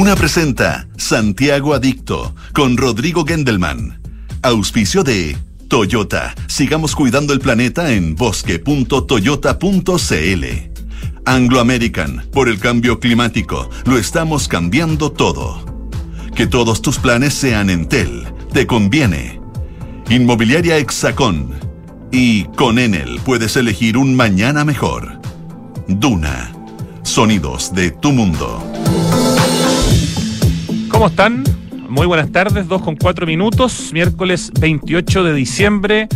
Duna presenta Santiago Adicto con Rodrigo Gendelman. Auspicio de Toyota. Sigamos cuidando el planeta en bosque.toyota.cl. Anglo American. Por el cambio climático. Lo estamos cambiando todo. Que todos tus planes sean Entel. Te conviene. Inmobiliaria Hexacón. Y con Enel puedes elegir un mañana mejor. Duna. Sonidos de tu mundo. ¿Cómo están? Muy buenas tardes, 2 con 4 minutos, miércoles 28 de diciembre,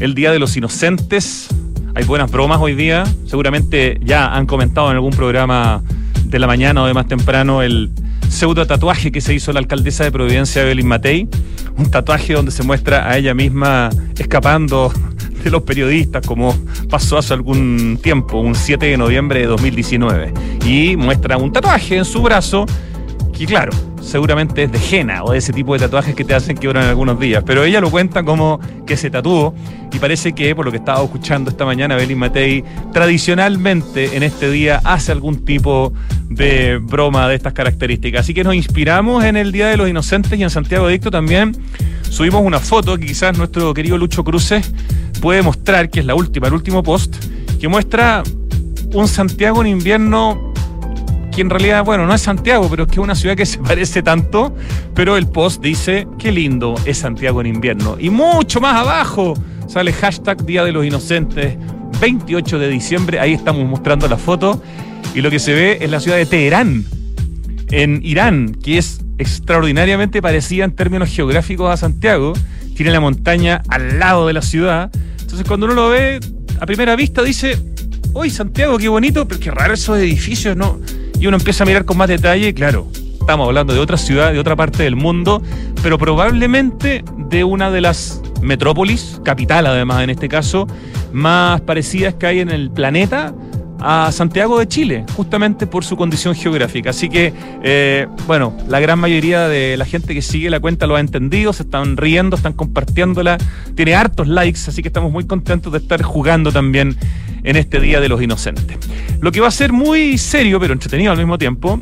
el Día de los Inocentes. Hay buenas bromas hoy día, seguramente ya han comentado en algún programa de la mañana o de más temprano el pseudo tatuaje que se hizo la alcaldesa de Providencia, Evelyn Matei, un tatuaje donde se muestra a ella misma escapando de los periodistas, como pasó hace algún tiempo, un 7 de noviembre de 2019. Y muestra un tatuaje en su brazo que, claro, seguramente es de jena o de ese tipo de tatuajes que te hacen que duran algunos días. Pero ella lo cuenta como que se tatuó y parece que, por lo que estaba escuchando esta mañana, Belín Matei tradicionalmente en este día hace algún tipo de broma de estas características. Así que nos inspiramos en el Día de los Inocentes y en Santiago Dicto también subimos una foto que quizás nuestro querido Lucho Cruces puede mostrar, que es la última, el último post, que muestra un Santiago en invierno que en realidad, bueno, no es Santiago, pero es que es una ciudad que se parece tanto, pero el post dice, qué lindo es Santiago en invierno. Y mucho más abajo sale hashtag Día de los Inocentes, 28 de diciembre, ahí estamos mostrando la foto, y lo que se ve es la ciudad de Teherán, en Irán, que es extraordinariamente parecida en términos geográficos a Santiago, tiene la montaña al lado de la ciudad, entonces cuando uno lo ve a primera vista dice, uy Santiago, qué bonito, pero qué raro esos edificios, ¿no? Y uno empieza a mirar con más detalle, claro, estamos hablando de otra ciudad, de otra parte del mundo, pero probablemente de una de las metrópolis, capital además en este caso, más parecidas que hay en el planeta a Santiago de Chile, justamente por su condición geográfica. Así que, eh, bueno, la gran mayoría de la gente que sigue la cuenta lo ha entendido, se están riendo, están compartiéndola, tiene hartos likes, así que estamos muy contentos de estar jugando también en este Día de los Inocentes. Lo que va a ser muy serio, pero entretenido al mismo tiempo,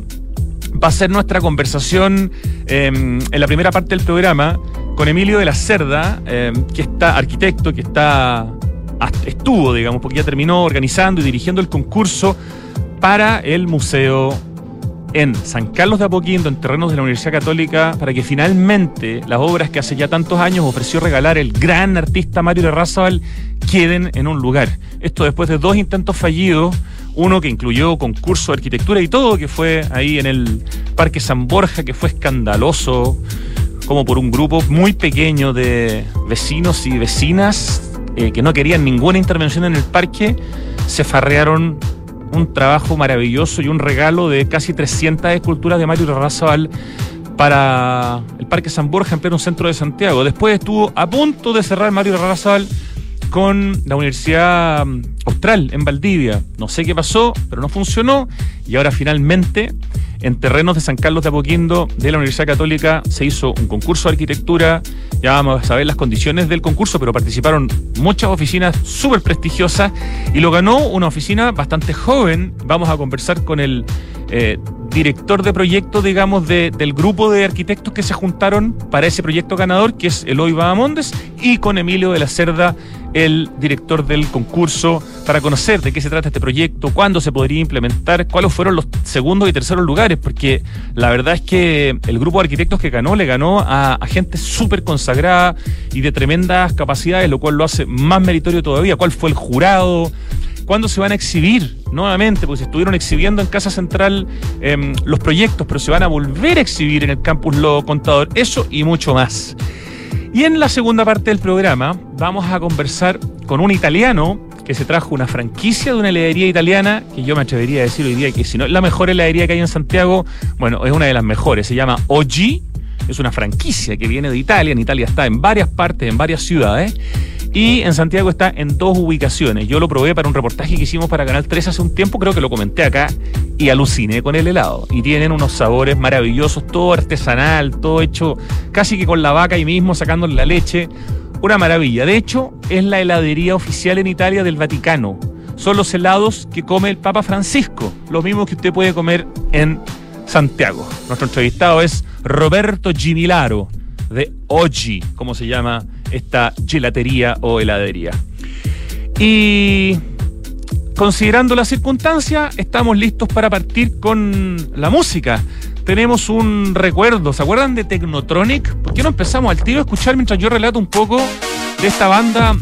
va a ser nuestra conversación em, en la primera parte del programa con Emilio de la Cerda, em, que está arquitecto, que está estuvo, digamos, porque ya terminó organizando y dirigiendo el concurso para el museo en San Carlos de Apoquindo, en terrenos de la Universidad Católica, para que finalmente las obras que hace ya tantos años ofreció regalar el gran artista Mario de Razabal queden en un lugar. Esto después de dos intentos fallidos, uno que incluyó concurso de arquitectura y todo, que fue ahí en el Parque San Borja, que fue escandaloso, como por un grupo muy pequeño de vecinos y vecinas eh, que no querían ninguna intervención en el parque, se farrearon un trabajo maravilloso y un regalo de casi 300 esculturas de Mario Razabal para el Parque San Borja en pleno centro de Santiago. Después estuvo a punto de cerrar Mario Razabal con la Universidad mm, Austral en Valdivia. No sé qué pasó, pero no funcionó y ahora finalmente en terrenos de San Carlos de Apoquindo de la Universidad Católica se hizo un concurso de arquitectura. Ya vamos a saber las condiciones del concurso, pero participaron muchas oficinas súper prestigiosas y lo ganó una oficina bastante joven. Vamos a conversar con el eh, director de proyecto, digamos, del grupo de arquitectos que se juntaron para ese proyecto ganador, que es Eloy Bahamondes, y con Emilio de la Cerda, el director del concurso, para conocer de qué se trata este proyecto, cuándo se podría implementar, cuáles fueron los segundos y terceros lugares, porque la verdad es que el grupo de arquitectos que ganó le ganó a gente súper consagrada y de tremendas capacidades, lo cual lo hace más meritorio todavía. ¿Cuál fue el jurado? ¿Cuándo se van a exhibir nuevamente? Porque se estuvieron exhibiendo en Casa Central em, los proyectos, pero se van a volver a exhibir en el campus Lo Contador. Eso y mucho más. Y en la segunda parte del programa vamos a conversar con un italiano que se trajo una franquicia de una heladería italiana, que yo me atrevería a decir hoy día que si no es la mejor heladería que hay en Santiago, bueno, es una de las mejores, se llama OG, es una franquicia que viene de Italia, en Italia está en varias partes, en varias ciudades, y en Santiago está en dos ubicaciones. Yo lo probé para un reportaje que hicimos para Canal 3 hace un tiempo, creo que lo comenté acá, y aluciné con el helado. Y tienen unos sabores maravillosos, todo artesanal, todo hecho casi que con la vaca y mismo, sacándole la leche. Una maravilla. De hecho, es la heladería oficial en Italia del Vaticano. Son los helados que come el Papa Francisco, los mismos que usted puede comer en Santiago. Nuestro entrevistado es Roberto Gimilaro, de Oggi, como se llama esta gelatería o heladería. Y considerando la circunstancia, estamos listos para partir con la música. Tenemos un recuerdo, ¿se acuerdan de Technotronic? ¿Por qué no empezamos al tiro a escuchar mientras yo relato un poco de esta banda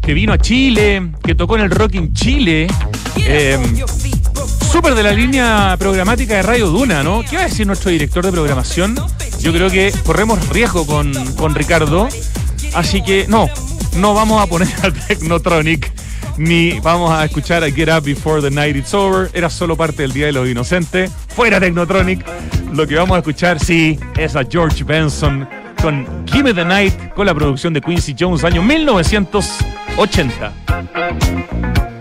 que vino a Chile, que tocó en el Rock in Chile? Eh, Súper de la línea programática de Radio Duna, ¿no? ¿Qué va a decir nuestro director de programación? Yo creo que corremos riesgo con, con Ricardo, así que no, no vamos a poner a Technotronic ni vamos a escuchar a Get Up Before the Night It's Over. Era solo parte del Día de los Inocentes. Fuera Technotronic. Lo que vamos a escuchar, sí, es a George Benson con Give the Night con la producción de Quincy Jones, año 1980.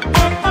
Bye.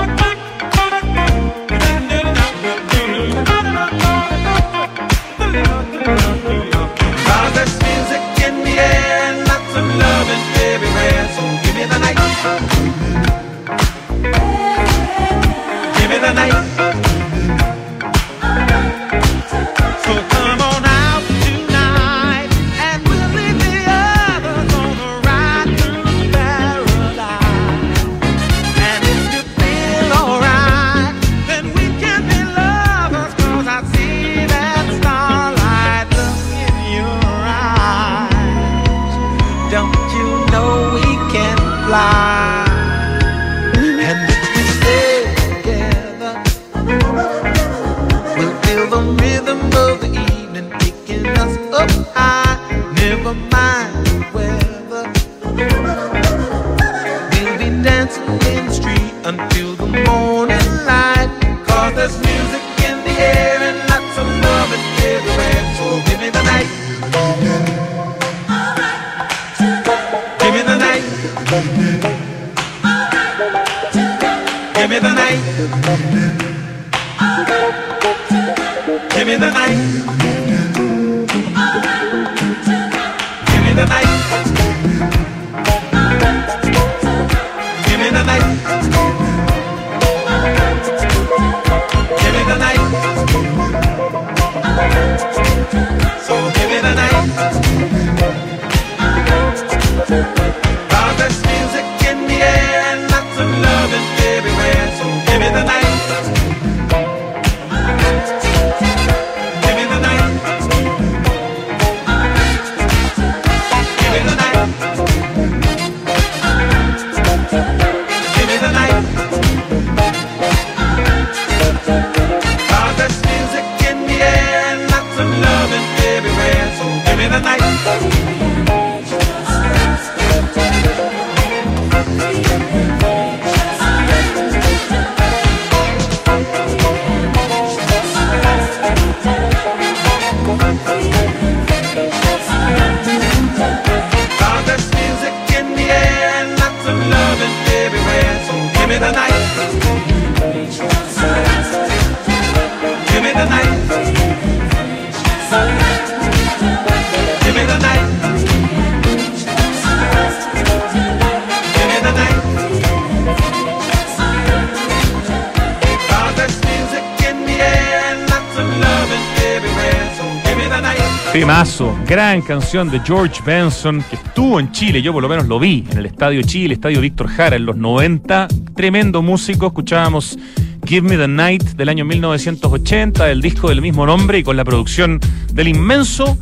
Gran canción de George Benson que estuvo en Chile, yo por lo menos lo vi en el Estadio Chile, Estadio Víctor Jara en los 90, tremendo músico, escuchábamos Give Me the Night del año 1980, el disco del mismo nombre y con la producción del inmenso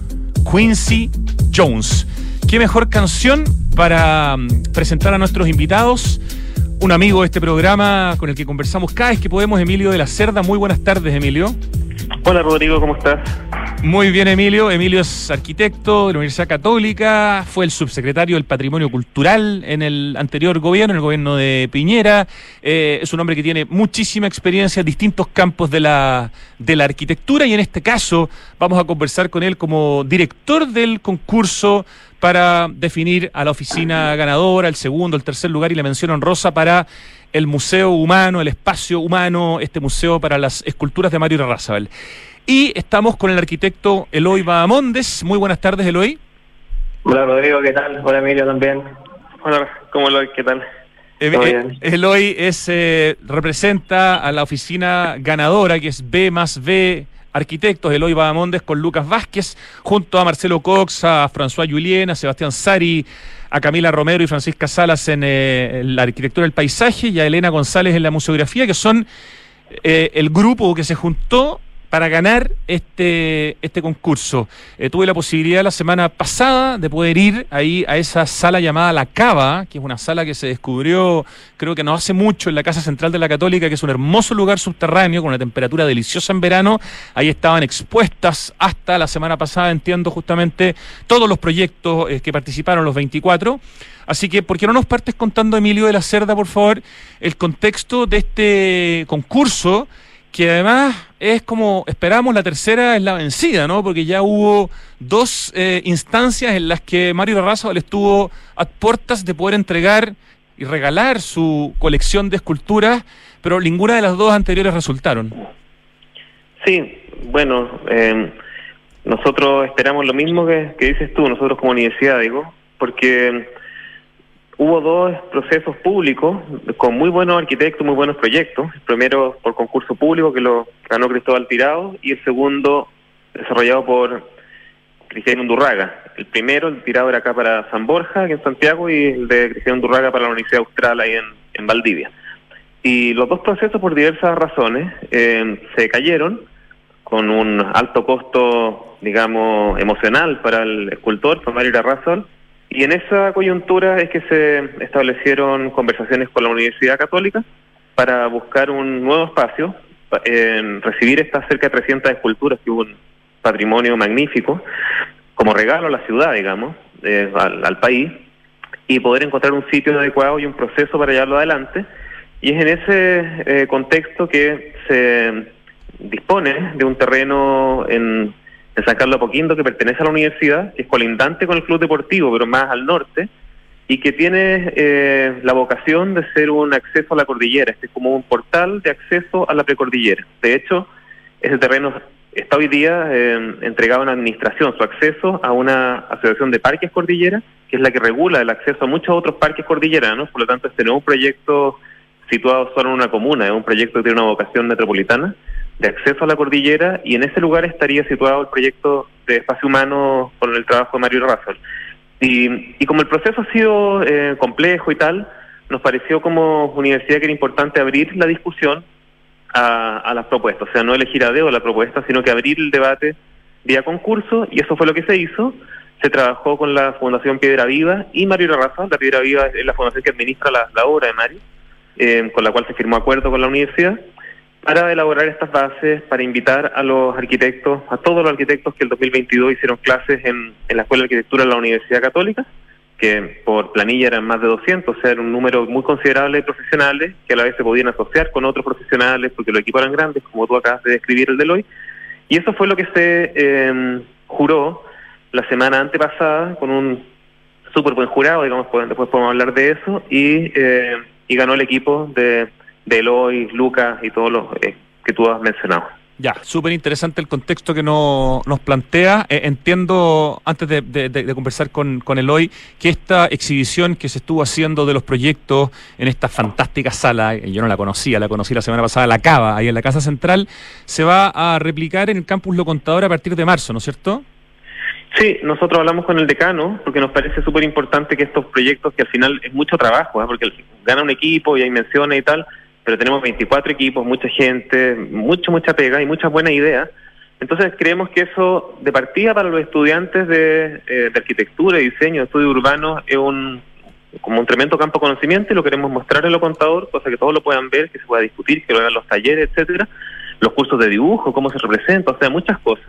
Quincy Jones. ¿Qué mejor canción para mm, presentar a nuestros invitados? Un amigo de este programa con el que conversamos cada vez que podemos, Emilio de la Cerda. Muy buenas tardes, Emilio. Hola, Rodrigo, ¿cómo estás? Muy bien, Emilio. Emilio es arquitecto de la Universidad Católica, fue el subsecretario del Patrimonio Cultural en el anterior gobierno, en el gobierno de Piñera. Eh, es un hombre que tiene muchísima experiencia en distintos campos de la, de la arquitectura y en este caso vamos a conversar con él como director del concurso para definir a la oficina ganadora, el segundo, el tercer lugar y la mención honrosa para el Museo Humano, el Espacio Humano, este museo para las esculturas de Mario Razabel. Y estamos con el arquitecto Eloy Bahamondes. Muy buenas tardes, Eloy. Hola, Rodrigo, ¿qué tal? Hola, Emilio, también. Hola, ¿cómo Eloy? ¿Qué tal? Eh, Eloy es, eh, representa a la oficina ganadora, que es B más B arquitectos, Eloy Badamondes con Lucas Vázquez, junto a Marcelo Cox, a François Julien, a Sebastián Sari, a Camila Romero y Francisca Salas en, eh, la arquitectura del paisaje y a Elena González en la museografía, que son eh, el grupo que se juntó para ganar este, este concurso. Eh, tuve la posibilidad la semana pasada de poder ir ahí a esa sala llamada La Cava, que es una sala que se descubrió creo que no hace mucho en la Casa Central de la Católica, que es un hermoso lugar subterráneo con una temperatura deliciosa en verano. Ahí estaban expuestas hasta la semana pasada, entiendo justamente, todos los proyectos eh, que participaron, los 24. Así que, ¿por qué no nos partes contando, Emilio de la Cerda, por favor, el contexto de este concurso? que además es como esperamos la tercera es la vencida, ¿no? Porque ya hubo dos eh, instancias en las que Mario le estuvo a puertas de poder entregar y regalar su colección de esculturas, pero ninguna de las dos anteriores resultaron. Sí, bueno, eh, nosotros esperamos lo mismo que, que dices tú, nosotros como universidad, digo, porque hubo dos procesos públicos con muy buenos arquitectos, muy buenos proyectos. El primero por concurso público que lo ganó Cristóbal Tirado y el segundo desarrollado por Cristian Undurraga. El primero, el Tirado era acá para San Borja, aquí en Santiago, y el de Cristian Undurraga para la Universidad Austral ahí en, en Valdivia. Y los dos procesos, por diversas razones, eh, se cayeron con un alto costo, digamos, emocional para el escultor, para Mario Razón, y en esa coyuntura es que se establecieron conversaciones con la Universidad Católica para buscar un nuevo espacio, en recibir estas cerca de 300 esculturas, que hubo un patrimonio magnífico, como regalo a la ciudad, digamos, eh, al, país, y poder encontrar un sitio adecuado y un proceso para llevarlo adelante. Y es en ese eh, contexto que se dispone de un terreno en de San Carlos Apoquindo, que pertenece a la universidad, que es colindante con el club deportivo, pero más al norte, y que tiene eh, la vocación de ser un acceso a la cordillera. Este es como un portal de acceso a la precordillera. De hecho, ese terreno está hoy día eh, entregado en administración, su acceso a una asociación de parques cordillera, que es la que regula el acceso a muchos otros parques cordilleranos. Por lo tanto, este no es un proyecto situado solo en una comuna, es un proyecto que tiene una vocación metropolitana de acceso a la cordillera y en ese lugar estaría situado el proyecto de espacio humano con el trabajo de Mario Razón. Y, y como el proceso ha sido eh, complejo y tal, nos pareció como universidad que era importante abrir la discusión a, a las propuestas, o sea, no elegir a dedo la propuesta, sino que abrir el debate vía concurso, y eso fue lo que se hizo. Se trabajó con la Fundación Piedra Viva y Mario Razón, la Piedra Viva es la fundación que administra la, la obra de Mario, eh, con la cual se firmó acuerdo con la universidad para elaborar estas bases, para invitar a los arquitectos, a todos los arquitectos que el 2022 hicieron clases en, la Escuela de Arquitectura de la Universidad Católica, que por planilla eran más de 200, o sea, era un número muy considerable de profesionales que a la vez se podían asociar con otros profesionales porque los equipos eran grandes, como tú acabas de describir el de hoy. Y eso fue lo que se em, juró la semana antepasada con un súper buen jurado, digamos, después podemos hablar de eso, y, eh, y ganó el equipo de de Eloy, Lucas y todos los eh, que tú has mencionado. Ya, súper interesante el contexto que nos plantea. Eh, entiendo, antes de, conversar con, con, Eloy, que esta exhibición que se estuvo haciendo de los proyectos en esta fantástica sala, eh, yo no la conocía, la conocí la semana pasada, la Cava, ahí en la Casa Central, se va a replicar en el Campus Lo Contador a partir de marzo, ¿no es cierto? Sí, nosotros hablamos con el decano porque nos parece súper importante que estos proyectos, que al final es mucho trabajo, ¿eh? porque gana un equipo y hay menciones y tal, pero tenemos 24 equipos, mucha gente, mucho, mucha pega y muchas buenas ideas. Entonces creemos que eso de partida para los estudiantes de, eh, arquitectura, diseño, de estudio urbano es un como un tremendo campo de conocimiento y lo queremos mostrar en lo contador, cosa que todos lo puedan ver, que se pueda discutir, que lo vean los talleres, etcétera, los cursos de dibujo, cómo se representa, o sea, muchas cosas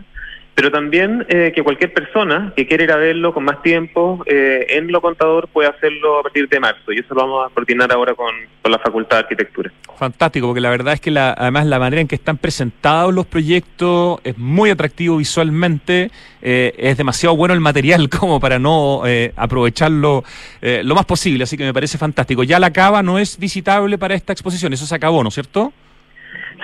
pero también eh, que cualquier persona que quiera ir a verlo con más tiempo eh, en lo contador puede hacerlo a partir de marzo y eso lo vamos a coordinar ahora con, la Facultad de Arquitectura. Fantástico, porque la verdad es que la, además la manera en que están presentados los proyectos es muy atractivo visualmente, eh, es demasiado bueno el material como para no aprovecharlo lo más posible, así que me parece fantástico. Ya la cava no es visitable para esta exposición, eso se acabó, ¿no es cierto?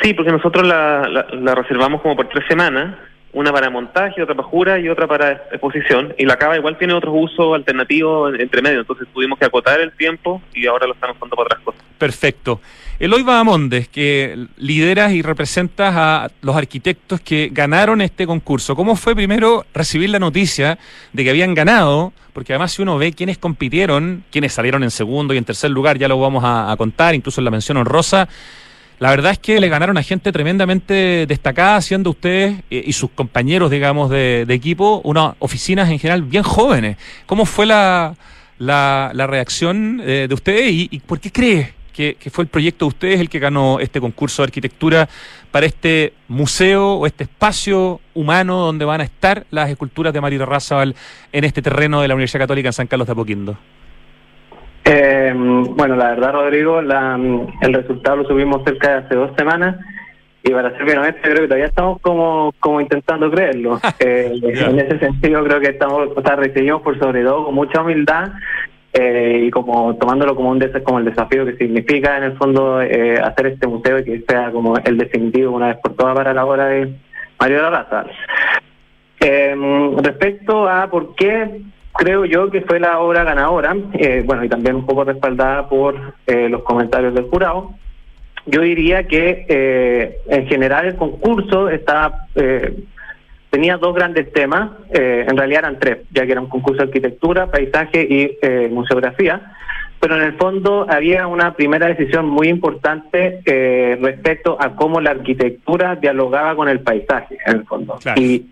Sí, porque nosotros la, la reservamos como por tres semanas una para montaje, otra para jura y otra para exposición. Y la cava igual tiene otros usos alternativos entre medio, entonces tuvimos que acotar el tiempo y ahora lo estamos usando para otras cosas. Perfecto. Eloy Bahamondes, que lideras y representas a los arquitectos que ganaron este concurso. ¿Cómo fue primero recibir la noticia de que habían ganado? Porque además si uno ve quiénes compitieron, quiénes salieron en segundo y en tercer lugar, ya lo vamos a, a contar, incluso en la mención honrosa, la verdad es que le ganaron a gente tremendamente destacada, siendo ustedes eh, y sus compañeros, digamos, de, equipo, unas oficinas en general bien jóvenes. ¿Cómo fue la, la, reacción eh, de ustedes y, por qué cree que, fue el proyecto de ustedes el que ganó este concurso de arquitectura para este museo o este espacio humano donde van a estar las esculturas de Mario Razabal en este terreno de la Universidad Católica en San Carlos de Apoquindo? Eh, bueno, la verdad, Rodrigo, el resultado lo subimos cerca de hace dos semanas y para ser bien honesto, creo que todavía estamos como, como intentando creerlo. Eh, en ese sentido, creo que estamos, o sea, recibimos por sobre todo con mucha humildad eh, y como tomándolo como un como el desafío que significa en el fondo eh, hacer este museo y que sea como el definitivo una vez por todas para la obra de Mario de la Raza. respecto a por qué creo yo que fue la obra ganadora, eh, bueno, y también un poco respaldada por eh, los comentarios del jurado. Yo diría que eh, en general el concurso estaba, tenía dos grandes temas, en realidad eran tres, ya que era un concurso de arquitectura, paisaje y museografía, pero en el fondo había una primera decisión muy importante respecto a cómo la arquitectura dialogaba con el paisaje, en el fondo. Y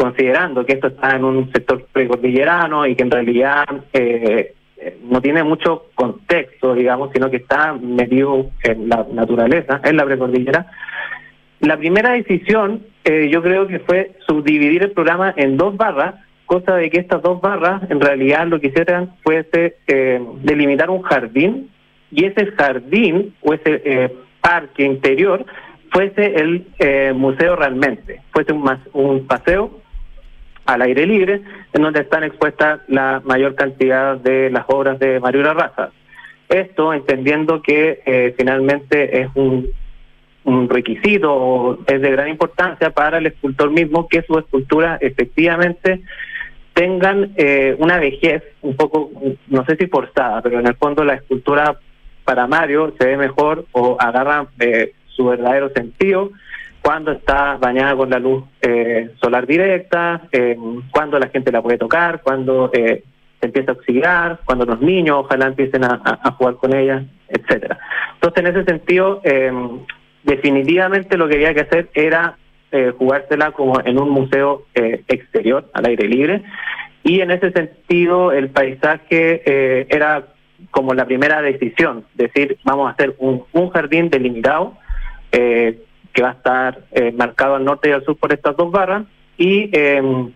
considerando que esto está en un sector precordillerano y que en realidad eh, no tiene mucho contexto, digamos, sino que está metido en la naturaleza, en la precordillera. La primera decisión eh, yo creo que fue subdividir el programa en dos barras, cosa de que estas dos barras en realidad lo que hicieran fuese eh, delimitar un jardín y ese jardín o ese parque interior fuese el museo realmente, fuese un, un paseo al aire libre, en donde están expuestas la mayor cantidad de las obras de Mario Raza. Esto entendiendo que eh, finalmente es un, requisito es de gran importancia para el escultor mismo que sus esculturas efectivamente tengan eh, una vejez un poco, no sé si forzada, pero en el fondo la escultura para Mario se ve mejor o agarra eh, su verdadero sentido cuando está bañada con la luz eh, solar directa, eh, cuando la gente la puede tocar, cuando eh, se empieza a oxidar, cuando los niños ojalá empiecen a, jugar con ella, etcétera. Entonces, en ese sentido, definitivamente lo que había que hacer era jugársela como en un museo exterior, al aire libre, y en ese sentido el paisaje era como la primera decisión, decir, vamos a hacer un, jardín delimitado, eh, que va a estar eh, marcado al norte y al sur por estas dos barras y em,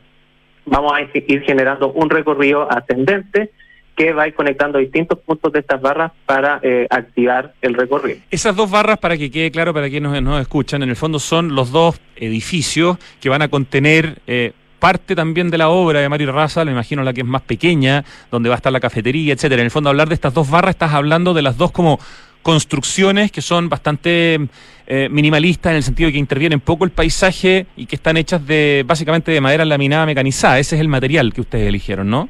vamos a ir generando un recorrido ascendente que va a ir conectando distintos puntos de estas barras para eh, activar el recorrido. Esas dos barras, para que quede claro para quienes nos, escuchan, en el fondo son los dos edificios que van a contener eh, parte también de la obra de Mario Raza, me imagino la que es más pequeña, donde va a estar la cafetería, etcétera. En el fondo, hablar de estas dos barras, estás hablando de las dos como construcciones que son bastante eh, minimalistas en el sentido de que intervienen poco el paisaje y que están hechas de básicamente de madera laminada mecanizada. Ese es el material que ustedes eligieron, ¿no?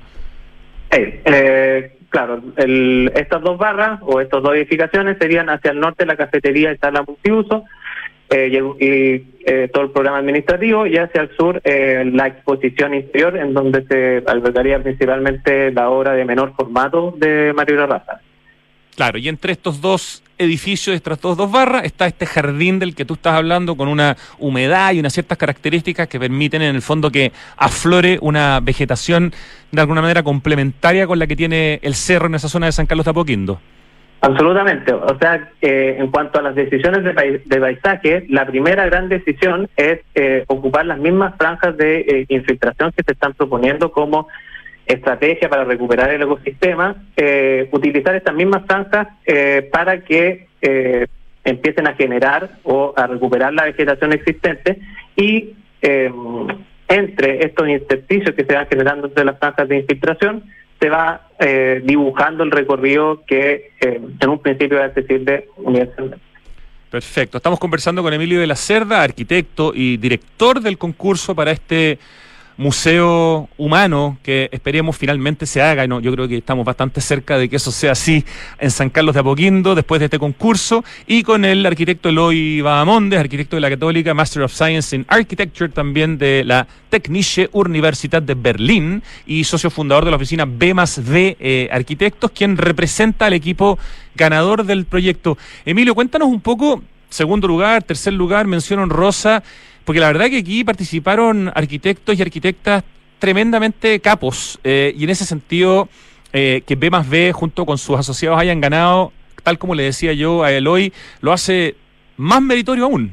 Eh, claro, estas dos barras o estas dos edificaciones serían hacia el norte la cafetería y sala multiuso. eh, y, todo el programa administrativo y hacia el sur la exposición interior en donde se albergaría principalmente la obra de menor formato de Mario Raza. Claro, y entre estos dos edificios, estas dos, dos barras, está este jardín del que tú estás hablando con una humedad y unas ciertas características que permiten en el fondo que aflore una vegetación de alguna manera complementaria con la que tiene el cerro en esa zona de San Carlos de Apoquindo. Absolutamente. O sea, eh, en cuanto a las decisiones de, de, paisaje, la primera gran decisión es eh, ocupar las mismas franjas de eh, infiltración que se están proponiendo como estrategia para recuperar el ecosistema, eh, utilizar estas mismas franjas eh, para que eh, empiecen a generar o a recuperar la vegetación existente y entre estos intersticios que se van generando entre las franjas de infiltración se va dibujando el recorrido que en un principio es accesible universalmente. Perfecto. Estamos conversando con Emilio de la Cerda, arquitecto y director del concurso para este museo humano que esperemos finalmente se haga. No, yo creo que estamos bastante cerca de que eso sea así en San Carlos de Apoquindo después de este concurso y con el arquitecto Eloy Bahamondes, arquitecto de la Católica, Master of Science in Architecture también de la Technische Universität de Berlín y socio fundador de la oficina B más B eh, Arquitectos, quien representa al equipo ganador del proyecto. Emilio, cuéntanos un poco, segundo lugar, tercer lugar, mención honrosa. Porque la verdad que aquí participaron arquitectos y arquitectas tremendamente capos. Eh, y en ese sentido, eh, que B más B junto con sus asociados hayan ganado, tal como le decía yo a Eloy, lo hace más meritorio aún.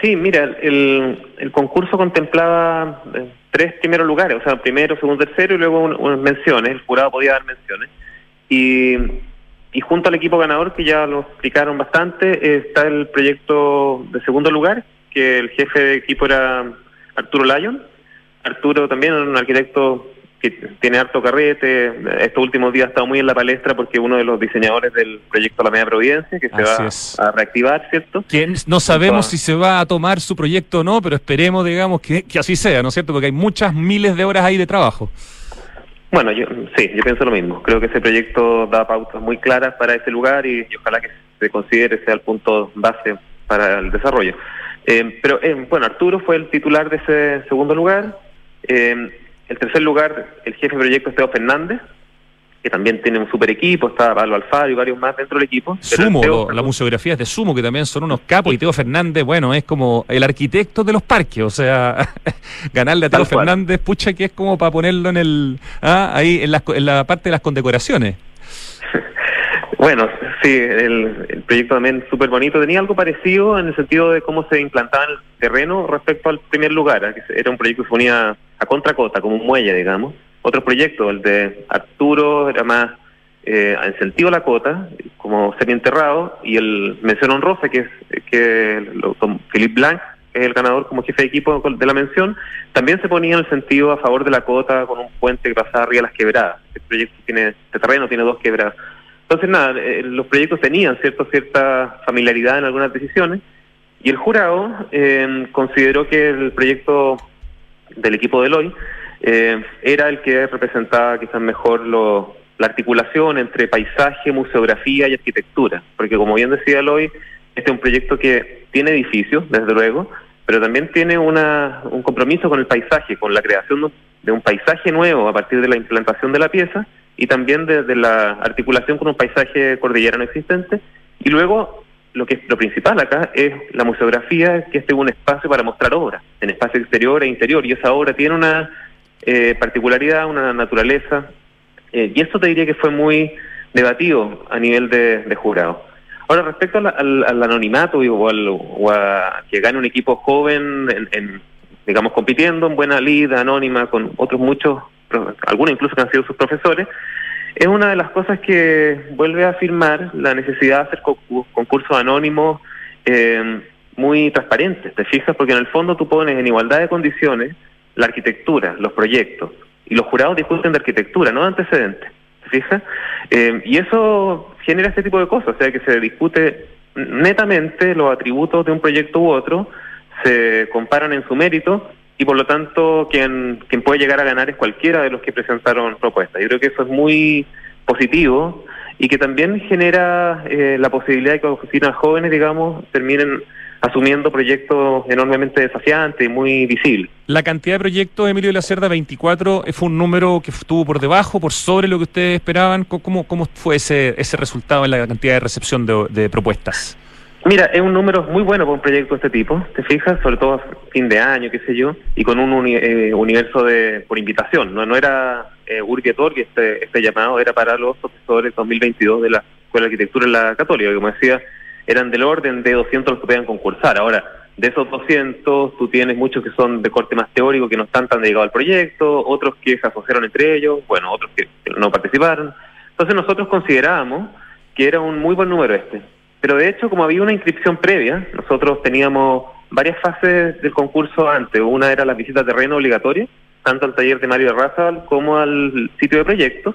Sí, mira, el, el concurso contemplaba eh, tres primeros lugares, o sea, primero, segundo, tercero y luego unas menciones. El jurado podía dar menciones. Y y junto al equipo ganador, que ya lo explicaron bastante, está el proyecto de segundo lugar, que el jefe de equipo era Arturo Lyon. Arturo también es un arquitecto que tiene harto carrete, estos últimos días ha estado muy en la palestra porque uno de los diseñadores del proyecto La Media Providencia, que se va a reactivar, ¿cierto? Que no sabemos si se va a tomar su proyecto o no, pero esperemos, digamos, que, que así sea, ¿no es cierto? Porque hay muchas miles de horas ahí de trabajo. Bueno, yo sí, yo pienso lo mismo. Creo que ese proyecto da pautas muy claras para ese lugar y, ojalá que se considere sea el punto base para el desarrollo. Eh, pero eh, bueno, Arturo fue el titular de ese segundo lugar. Eh, el tercer lugar, el jefe de proyecto Esteban Fernández, que también tiene un super equipo, está Pablo Alfaro y varios más dentro del equipo. Sumo, la museografía es de Sumo, que también son unos capos, y Teo Fernández, bueno, es como el arquitecto de los parques, o sea, ganarle a Teo Fernández, pucha que es como para ponerlo en el, ah, ahí en la, en la parte de las condecoraciones. Bueno, sí, el, proyecto también súper bonito. Tenía algo parecido en el sentido de cómo se implantaba el terreno respecto al primer lugar. Era un proyecto que se ponía a contracota, como un muelle, digamos otro proyecto, el de Arturo, era más eh, en sentido la cota, como semienterrado, y el mención honrosa, que es que Philippe Blanc, es el ganador como jefe de equipo de la mención, también se ponía en el sentido a favor de la cota con un puente que pasaba arriba de las quebradas. Este proyecto tiene, este terreno tiene dos quebradas. Entonces, nada, eh, los proyectos tenían cierto, cierta familiaridad en algunas decisiones, y el jurado eh, consideró que el proyecto del equipo de Eloy eh, era el que representaba quizás mejor lo, la articulación entre paisaje, museografía y arquitectura, porque como bien decía Eloy, este es un proyecto que tiene edificios, desde luego, pero también tiene una, un compromiso con el paisaje, con la creación de un paisaje nuevo a partir de la implantación de la pieza y también desde la articulación con un paisaje cordillerano existente. Y luego, lo que es lo principal acá es la museografía, que este es un espacio para mostrar obras, en espacio exterior e interior, y esa obra tiene una eh, particularidad, una naturaleza, eh, y esto te diría que fue muy debatido a nivel de, jurado. Ahora, respecto al, anonimato o, a que gane un equipo joven, en, digamos, compitiendo en buena lida anónima con otros muchos, algunos incluso que han sido sus profesores, es una de las cosas que vuelve a afirmar la necesidad de hacer concursos anónimos eh, muy transparentes, ¿te fijas? Porque en el fondo tú pones en igualdad de condiciones la arquitectura, los proyectos, y los jurados discuten de arquitectura, no de antecedentes, ¿se fija? Eh, y eso genera este tipo de cosas, o sea, que se discute netamente los atributos de un proyecto u otro, se comparan en su mérito, y por lo tanto quien, quien puede llegar a ganar es cualquiera de los que presentaron propuestas. Yo creo que eso es muy positivo y que también genera eh, la posibilidad de que oficinas jóvenes, digamos, terminen asumiendo proyectos enormemente desafiantes y muy visibles. La cantidad de proyectos, Emilio de la Cerda, 24, ¿fue un número que estuvo por debajo, por sobre lo que ustedes esperaban? ¿Cómo, cómo fue ese, ese resultado en la cantidad de recepción de, propuestas? Mira, es un número muy bueno para un proyecto de este tipo, ¿te fijas? Sobre todo a fin de año, qué sé yo, y con un eh, universo de por invitación. No, no era eh, Urbi que este, este llamado era para los profesores 2022 de la Escuela de Arquitectura en la Católica, como decía, eran del orden de 200 los que podían concursar. Ahora, de esos 200, tú tienes muchos que son de corte más teórico, que no están tan dedicados al proyecto, otros que se asociaron entre ellos, bueno, otros que no participaron. Entonces nosotros considerábamos que era un muy buen número este. Pero de hecho, como había una inscripción previa, nosotros teníamos varias fases del concurso antes. Una era la visita de terreno obligatoria, tanto al taller de Mario Razal como al sitio de proyectos.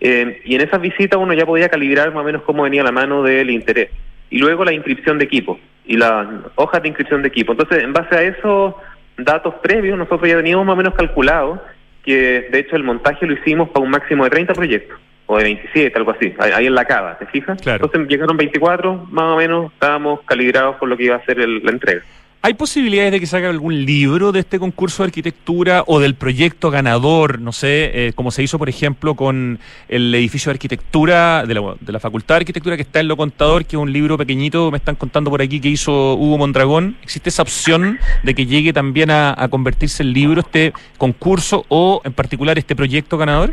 Eh, y en esas visitas uno ya podía calibrar más o menos cómo venía la mano del interés. Y luego la inscripción de equipo y las hojas de inscripción de equipo. Entonces, en base a esos datos previos, nosotros ya teníamos más o menos calculado que, de hecho, el montaje lo hicimos para un máximo de 30 proyectos o de 27, algo así, ahí en la cava, ¿te fijas? Entonces llegaron 24, más o menos estábamos calibrados con lo que iba a ser la entrega. ¿Hay posibilidades de que salga algún libro de este concurso de arquitectura o del proyecto ganador? No sé, eh, como se hizo, por ejemplo, con el edificio de arquitectura de la, de la, Facultad de Arquitectura que está en Lo Contador, que es un libro pequeñito, me están contando por aquí, que hizo Hugo Mondragón. ¿Existe esa opción de que llegue también a, convertirse en libro este concurso o, en particular, este proyecto ganador?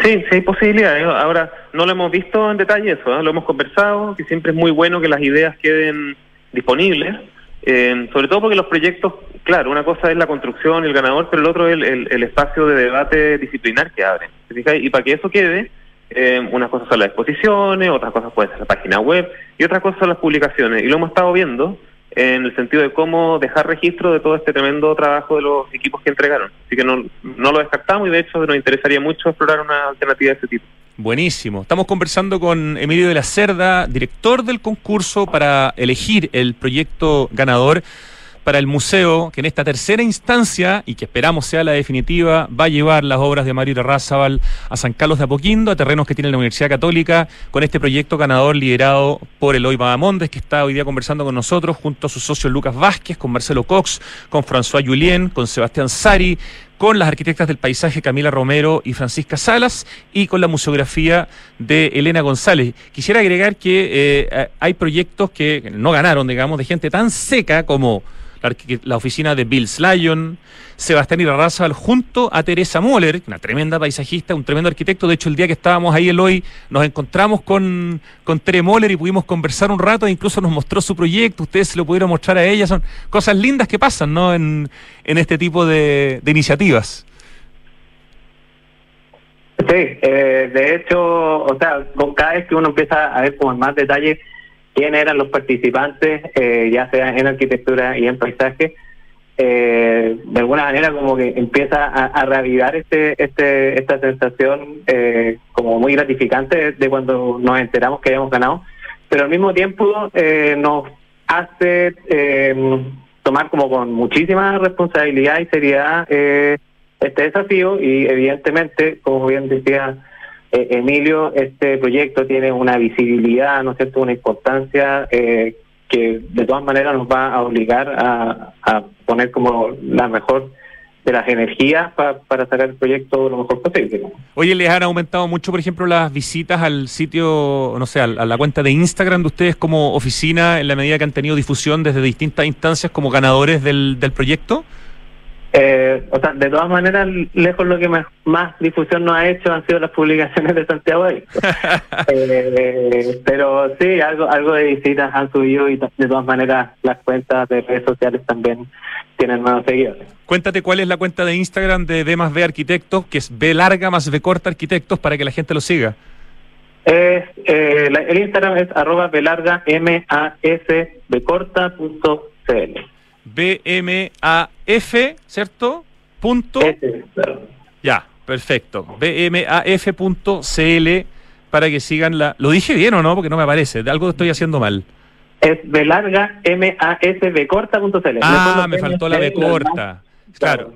Sí, sí hay posibilidades. Ahora, no lo hemos visto en detalle eso, ¿eh? lo hemos conversado, que siempre es muy bueno que las ideas queden disponibles eh, sobre todo porque los proyectos, claro, una cosa es la construcción el ganador, pero el otro es el, espacio de debate disciplinar que abren. Y para que eso quede, eh, unas cosas son las exposiciones, otras cosas puede ser la página web y otras cosas son las publicaciones. Y lo hemos estado viendo en el sentido de cómo dejar registro de todo este tremendo trabajo de los equipos que entregaron. Así que no, no lo descartamos y de hecho nos interesaría mucho explorar una alternativa de ese tipo. Buenísimo. Estamos conversando con Emilio de la Cerda, director del concurso para elegir el proyecto ganador para el museo, que en esta tercera instancia, y que esperamos sea la definitiva, va a llevar las obras de Mario Razabal a San Carlos de Apoquindo, a terrenos que tiene la Universidad Católica, con este proyecto ganador liderado por Eloy Badamondes, que está hoy día conversando con nosotros, junto a su socio Lucas Vázquez, con Marcelo Cox, con François Julien, con Sebastián Sari, con las arquitectas del paisaje Camila Romero y Francisca Salas y con la museografía de Elena González. Quisiera agregar que eh, hay proyectos que no ganaron, digamos, de gente tan seca como la, oficina de Bill Lyon, Sebastián Irarrázaval junto a Teresa Moller, una tremenda paisajista, un tremendo arquitecto. De hecho, el día que estábamos ahí, hoy nos encontramos con, con Tere Moller y pudimos conversar un rato, e incluso nos mostró su proyecto, ustedes se lo pudieron mostrar a ella. Son cosas lindas que pasan ¿no? en, en este tipo de, iniciativas. Sí, eh, de hecho, o sea, con cada vez que uno empieza a ver como más detalles quiénes eran los participantes, eh, ya sea en arquitectura y en paisaje, eh, de alguna manera como que empieza a, a reavivar este, este, esta sensación eh, como muy gratificante de cuando nos enteramos que habíamos ganado, pero al mismo tiempo nos hace tomar como con muchísima responsabilidad y seriedad este desafío y evidentemente, como bien decía eh, Emilio, este proyecto tiene una visibilidad, ¿no es cierto?, una importancia eh, que de todas maneras nos va a obligar a, poner como la mejor de las energías para sacar el proyecto lo mejor posible. Oye, ¿les han aumentado mucho, por ejemplo, las visitas al sitio, no sé, a, la cuenta de Instagram de ustedes como oficina en la medida que han tenido difusión desde distintas instancias como ganadores del, del proyecto? Eh, o sea, de todas maneras, lejos lo que más, difusión nos ha hecho han sido las publicaciones de Santiago eh, pero sí, algo algo de visitas han subido y de todas maneras las cuentas de redes sociales también tienen nuevos seguidores. Cuéntate cuál es la cuenta de Instagram de B más B Arquitectos, que es B larga más B corta Arquitectos, para que la gente lo siga. Es, eh, el Instagram es arroba B larga M A S B corta punto CL. BMAF, ¿cierto? Punto. Ya, perfecto. BMAF.cl para que sigan la. ¿Lo dije bien o no? Porque no me aparece. De algo estoy haciendo mal. Es B larga M A S B corta punto Ah, me faltó la B corta. Claro.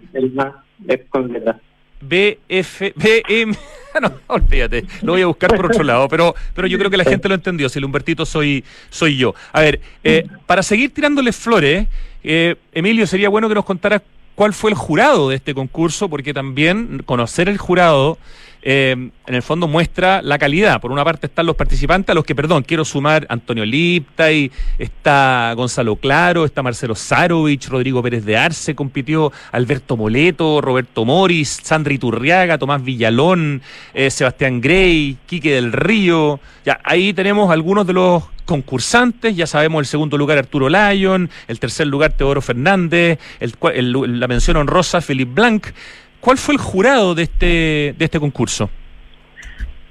BF, BM. No, olvídate, lo voy a buscar por otro lado, pero, pero yo creo que la gente lo entendió. Si el Humbertito soy, soy yo. A ver, eh, para seguir tirándole flores, eh, Emilio, sería bueno que nos contaras cuál fue el jurado de este concurso, porque también conocer el jurado eh, en el fondo muestra la calidad. Por una parte están los participantes, a los que, perdón, quiero sumar Antonio Liptay, está Gonzalo Claro, está Marcelo Zarovich, Rodrigo Pérez de Arce compitió, Alberto Moleto, Roberto Moris, Sandri Turriaga, Tomás Villalón, eh, Sebastián Grey, Quique del Río. Ya, ahí tenemos algunos de los concursantes, ya sabemos el segundo lugar Arturo Lyon, el tercer lugar Teodoro Fernández, el, la mención honrosa Felipe Blanc. ¿Cuál fue el jurado de este, de este concurso?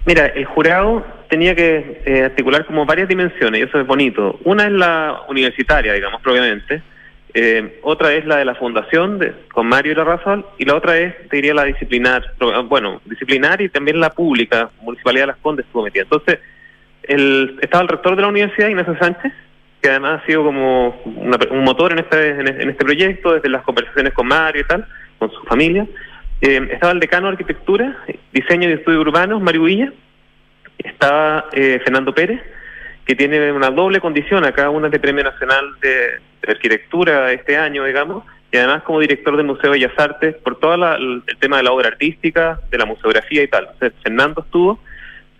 Mira, el jurado tenía que eh, articular como varias dimensiones, y eso es bonito. Una es la universitaria, digamos, propiamente. Eh, otra es la de la fundación de, con Mario y la Razal, y la otra es, te diría, la disciplinar, bueno, disciplinar y también la pública, Municipalidad de Las Condes estuvo metida. Entonces, el, estaba el rector de la universidad, Ignacio Sánchez, que además ha sido como un motor en este, en este proyecto, desde las conversaciones con Mario y tal, con su familia. Eh, estaba el decano de Arquitectura, Diseño y Estudios Urbanos, Mario Villa. Estaba eh, Fernando Pérez, que tiene una doble condición, acá una de Premio Nacional de, Arquitectura este año, digamos, y además como director del Museo de Bellas Artes por todo el tema de la obra artística, de la museografía y tal. Fernando estuvo,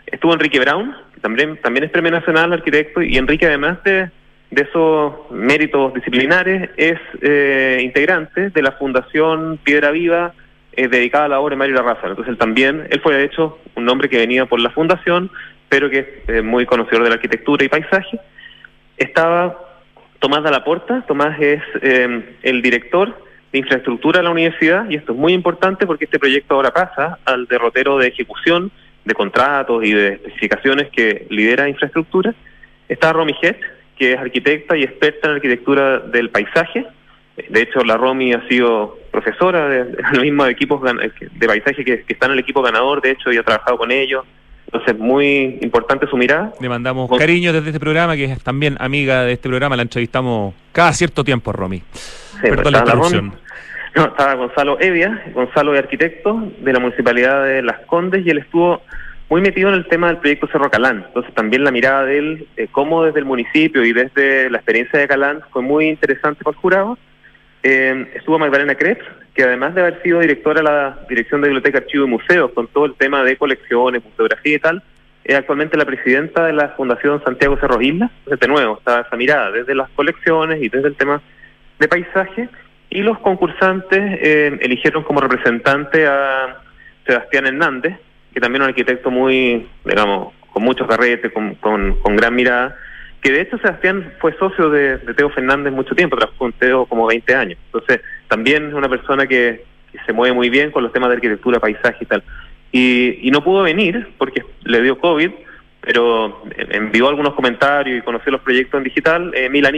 estuvo Enrique Brown, que también, también es Premio Nacional Arquitecto, y Enrique además de, de esos méritos disciplinares es eh, integrante de la Fundación Piedra Viva, dedicada a la obra de Mario Larraza. Entonces él también, él fue de hecho un hombre que venía por la fundación, pero que es eh, muy conocedor de la arquitectura y paisaje. Estaba Tomás de la Porta, Tomás es eh, el director de infraestructura de la universidad y esto es muy importante porque este proyecto ahora pasa al derrotero de ejecución de contratos y de especificaciones que lidera infraestructura. Está Romy Hett, que es arquitecta y experta en arquitectura del paisaje, de hecho, la Romy ha sido profesora de, los mismos equipos de paisaje que, que, está en el equipo ganador, de hecho, y ha trabajado con ellos. Entonces, muy importante su mirada. Le mandamos cariño desde este programa, que es también amiga de este programa, la entrevistamos cada cierto tiempo, Romy. Sí, pues, Perdón la interrupción. No, estaba Gonzalo Evia, Gonzalo es arquitecto de la Municipalidad de Las Condes, y él estuvo muy metido en el tema del proyecto Cerro Calán. Entonces también la mirada de él, eh, cómo desde el municipio y desde la experiencia de Calán, fue muy interesante para el jurado. Eh, estuvo Magdalena Krebs, que además de haber sido directora de la Dirección de Biblioteca, Archivo y Museos, con todo el tema de colecciones, museografía y tal, es actualmente la presidenta de la Fundación Santiago Cerro Isla. Entonces, de nuevo, está esa mirada desde las colecciones y desde el tema de paisaje. Y los concursantes eh, eligieron como representante a Sebastián Hernández, que también es un arquitecto muy, digamos, con mucho carrete, con, con, con gran mirada, que de hecho Sebastián fue socio de, Teo Fernández mucho tiempo, trabajó con Teo como 20 años. Entonces, también es una persona que, se mueve muy bien con los temas de arquitectura, paisaje y tal. Y, no pudo venir porque le dio COVID, pero envió algunos comentarios y conoció los proyectos en digital. Eh, Milan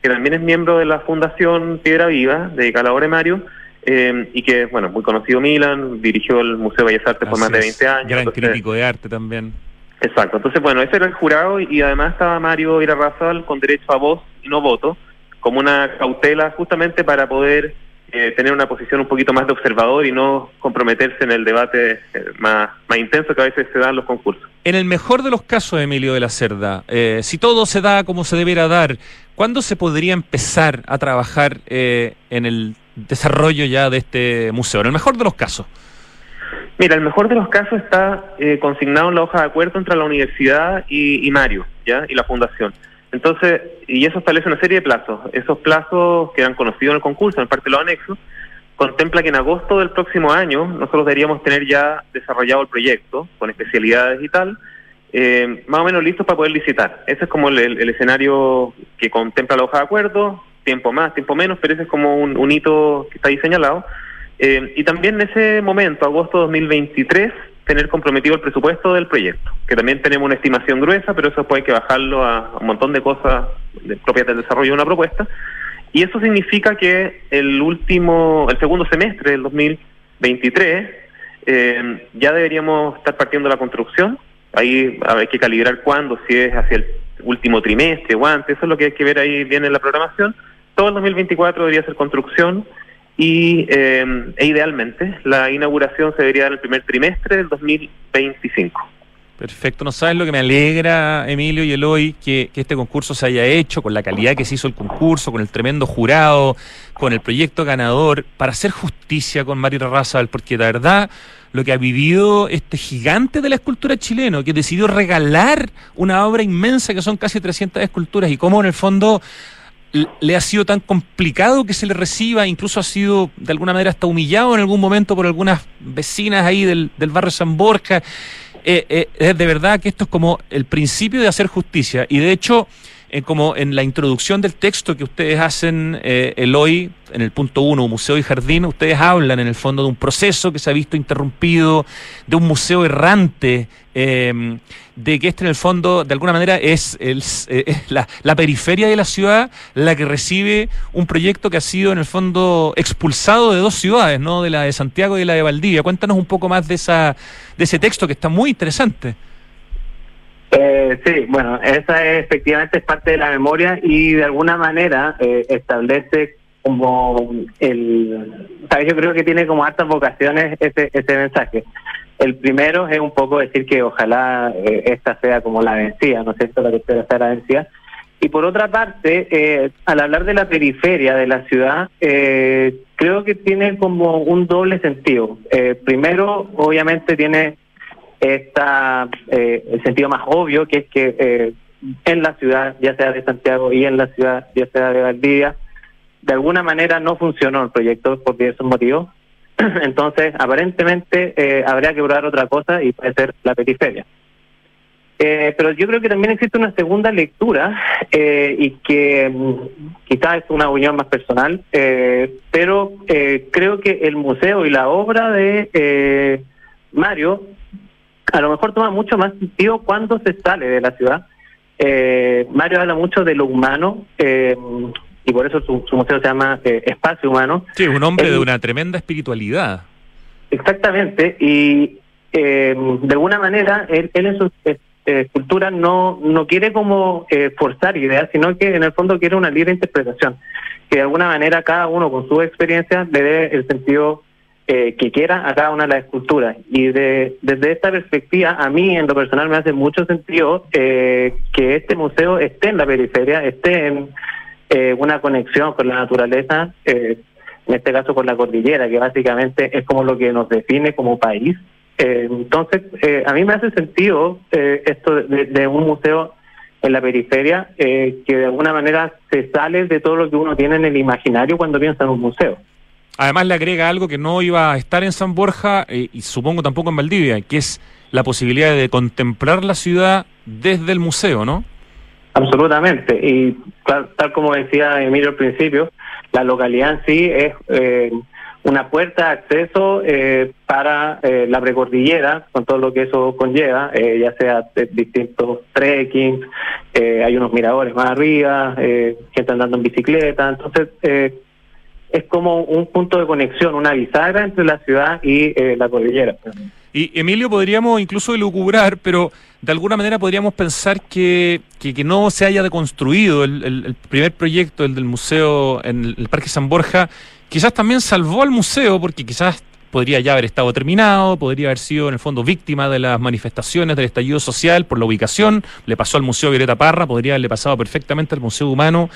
que también es miembro de la Fundación Piedra Viva, de Calabore Mario, eh, y que, bueno, muy conocido Milan, dirigió el Museo de Bellas Artes por más de 20 años. Gran crítico de arte también. Exacto, entonces bueno, ese era el jurado y, además estaba Mario Irarrazal con derecho a voz y no voto, como una cautela justamente para poder eh, tener una posición un poquito más de observador y no comprometerse en el debate eh, más, intenso que a veces se da en los concursos. En el mejor de los casos, Emilio de la Cerda, eh, si todo se da como se debiera dar, ¿cuándo se podría empezar a trabajar en el desarrollo ya de este museo? En el mejor de los casos. Mira, el mejor de los casos está eh, consignado en la hoja de acuerdo entre la universidad y, Mario, ¿ya? Y la fundación. Entonces, y eso establece una serie de plazos. Esos plazos que han conocido en el concurso, en parte de los anexos, contempla que en agosto del próximo año nosotros deberíamos tener ya desarrollado el proyecto, con especialidades y tal, eh, más o menos listos para poder licitar. Ese es como el, escenario que contempla la hoja de acuerdo, tiempo más, tiempo menos, pero ese es como un, un hito que está ahí señalado. Eh, y también en ese momento, agosto de 2023, tener comprometido el presupuesto del proyecto, que también tenemos una estimación gruesa, pero eso puede que bajarlo a un montón de cosas propias del desarrollo de una propuesta. Y eso significa que el último, el segundo semestre del 2023, eh, ya deberíamos estar partiendo la construcción. Ahí hay que calibrar cuándo, si es hacia el último trimestre o antes, eso es lo que hay que ver ahí bien en la programación. Todo el 2024 debería ser construcción y e idealmente la inauguración se debería dar el primer trimestre del 2025. Perfecto, no sabes lo que me alegra, Emilio y Eloy, que, que, este concurso se haya hecho con la calidad que se hizo el concurso, con el tremendo jurado, con el proyecto ganador, para hacer justicia con Mario Razal, porque la verdad lo que ha vivido este gigante de la escultura chileno, que decidió regalar una obra inmensa que son casi 300 esculturas y cómo en el fondo le ha sido tan complicado que se le reciba, incluso ha sido de alguna manera hasta humillado en algún momento por algunas vecinas ahí del, del barrio San Borja. Eh, eh, es de verdad que esto es como el principio de hacer justicia. Y de hecho, eh, como en la introducción del texto que ustedes hacen, el hoy, en el punto uno, Museo y Jardín, ustedes hablan en el fondo de un proceso que se ha visto interrumpido, de un museo errante, eh, de que este en el fondo, de alguna manera, es, el, eh, la, la, periferia de la ciudad la que recibe un proyecto que ha sido en el fondo expulsado de dos ciudades, ¿no? De la de Santiago y la de Valdivia. Cuéntanos un poco más de esa, de ese texto que está muy interesante. Eh, sí, bueno, esa es, efectivamente es parte de la memoria y de alguna manera eh, establece como el, ¿sabes? yo creo que tiene como hartas vocaciones ese, ese mensaje. El primero es un poco decir que ojalá eh, esta sea como la vencida, ¿no es cierto? La tercera sea la vencida. Y por otra parte, eh, al hablar de la periferia de la ciudad, eh, creo que tiene como un doble sentido. Primero, obviamente tiene esta eh, el sentido más obvio, que es que eh, en la ciudad, ya sea de Santiago y en la ciudad, ya sea de Valdivia, de alguna manera no funcionó el proyecto por diversos motivos. Entonces, aparentemente eh, habría que probar otra cosa y puede ser la periferia. Eh, pero yo creo que también existe una segunda lectura eh, y que mm, quizás es una opinión más personal, eh, pero eh, creo que el museo y la obra de eh, Mario a lo mejor toma mucho más sentido cuando se sale de la ciudad. Eh, Mario habla mucho de lo humano, eh, y por eso su, su museo se llama eh, Espacio Humano. Sí, un hombre de una tremenda espiritualidad. Exactamente, y eh, de alguna manera él, él en su eh, escultura no, no quiere como eh, forzar ideas, sino que en el fondo quiere una libre interpretación, que de alguna manera cada uno con su experiencia le dé el sentido eh, que quiera a cada una de las esculturas. Y de, desde esta perspectiva, a mí en lo personal me hace mucho sentido eh, que este museo esté en la periferia, esté en eh, una conexión con la naturaleza, eh, en este caso con la cordillera, que básicamente es como lo que nos define como país. Eh, entonces, a mí me hace sentido esto de, de, un museo en la periferia que de alguna manera se sale de todo lo que uno tiene en el imaginario cuando piensa en un museo. Además le agrega algo que no iba a estar en San Borja y supongo tampoco en Valdivia, que es la posibilidad de contemplar la ciudad desde el museo, ¿no? Absolutamente. Y tal, tal, como decía Emilio al principio, la localidad en sí es eh, una puerta de acceso eh, para eh, la precordillera, con todo lo que eso conlleva, eh, ya sea distintos trekking, hay unos miradores más arriba, gente andando en bicicleta. Entonces, es como un punto de conexión, una bisagra entre la ciudad y la cordillera. Y Emilio, podríamos incluso elucubrar, pero de alguna manera podríamos pensar que, que, que no se haya deconstruido el, el, el, primer proyecto, el del museo en el Parque San Borja, quizás también salvó al museo, porque quizás podría ya haber estado terminado, podría haber sido en el fondo víctima de las manifestaciones del estallido social por la ubicación, le pasó al Museo Violeta Parra, podría haberle pasado perfectamente al Museo Humano.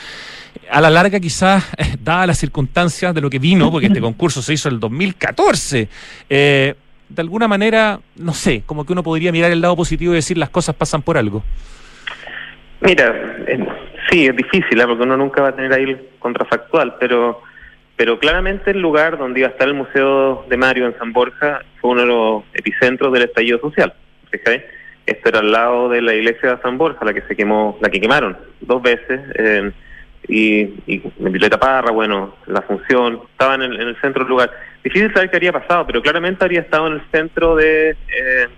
A la larga, quizás, dadas las circunstancias de lo que vino, porque este concurso se hizo en el 2014, eh, de alguna manera, no sé, como que uno podría mirar el lado positivo y decir las cosas pasan por algo. Mira, sí, es difícil, ¿eh? porque uno nunca va a tener ahí el contrafactual, pero pero claramente el lugar donde iba a estar el Museo de Mario en San Borja fue uno de los epicentros del estallido social. Fíjate, esto era al lado de la iglesia de San Borja, la que se quemó, la que quemaron dos veces, eh, y, y Violeta Parra, bueno, la función, estaban en, en, el centro del lugar. Difícil saber qué habría pasado, pero claramente habría estado en el centro de, eh,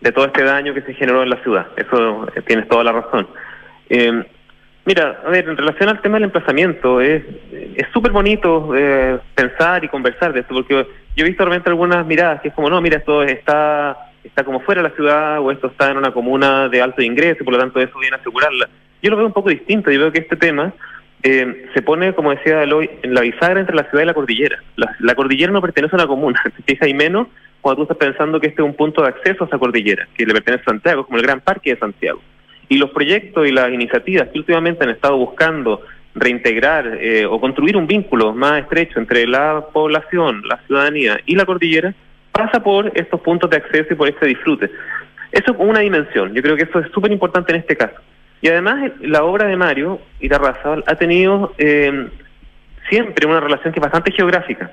de todo este daño que se generó en la ciudad. Eso eh, tienes toda la razón. Eh, mira, a ver, en relación al tema del emplazamiento, es súper bonito eh, pensar y conversar de esto, porque yo he visto realmente algunas miradas que es como, no, mira, esto está está como fuera de la ciudad o esto está en una comuna de alto ingreso y por lo tanto eso viene a asegurarla. Yo lo veo un poco distinto, yo veo que este tema eh, se pone, como decía Eloy, en la bisagra entre la ciudad y la cordillera. La, cordillera no pertenece a una comuna, se fija y menos cuando tú estás pensando que este es un punto de acceso a esa cordillera, que le pertenece a Santiago, como el Gran Parque de Santiago. Y los proyectos y las iniciativas que últimamente han estado buscando reintegrar eh, o construir un vínculo más estrecho entre la población, la ciudadanía y la cordillera, pasa por estos puntos de acceso y por este disfrute. Eso es una dimensión, yo creo que eso es súper importante en este caso. Y además la obra de Mario Irarrázaval ha tenido eh, siempre una relación que es bastante geográfica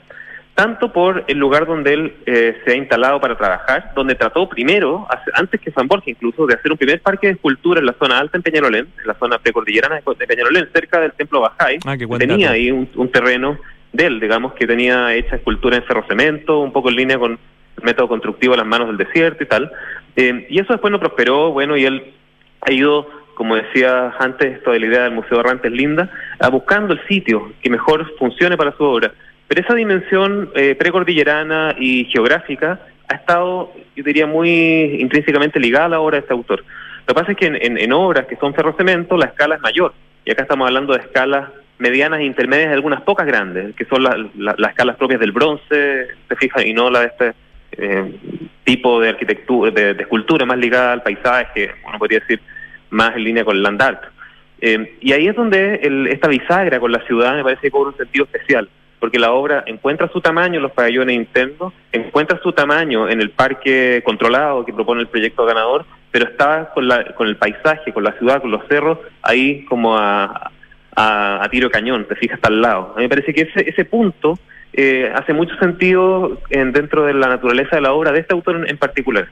tanto por el lugar donde él eh, se ha instalado para trabajar, donde trató primero, antes que San Borja incluso, de hacer un primer parque de escultura en la zona alta en Peñalolén, en la zona precordillerana de Peñalolén, cerca del templo Bajay. Ah, tenía ahí un, terreno de él, digamos, que tenía hecha escultura en ferrocemento, un poco en línea con el método constructivo a las manos del desierto y tal. Eh, y eso después no prosperó, bueno, y él ha ido como decía antes, esto de la idea del Museo Errante es linda, a buscando el sitio que mejor funcione para su obra. Pero esa dimensión eh, precordillerana y geográfica ha estado, yo diría, muy intrínsecamente ligada a la obra de este autor. Lo que pasa es que en, obras que son ferrocemento la escala es mayor. Y acá estamos hablando de escalas medianas e intermedias de algunas pocas grandes, que son las escalas propias del bronce, se fija, y no la de este eh, tipo de arquitectura, de, escultura más ligada al paisaje, uno podría decir más en línea con el land art. Eh, y ahí es donde esta bisagra con la ciudad me parece que cobra un sentido especial porque la obra encuentra su tamaño en los pabellones internos, encuentra su tamaño en el parque controlado que propone el proyecto ganador, pero está con, la, con el paisaje, con la ciudad, con los cerros, ahí como a, a, tiro cañón, te fijas hasta al lado. A mí me parece que ese, ese punto eh, hace mucho sentido en, dentro de la naturaleza de la obra de este autor en, particular.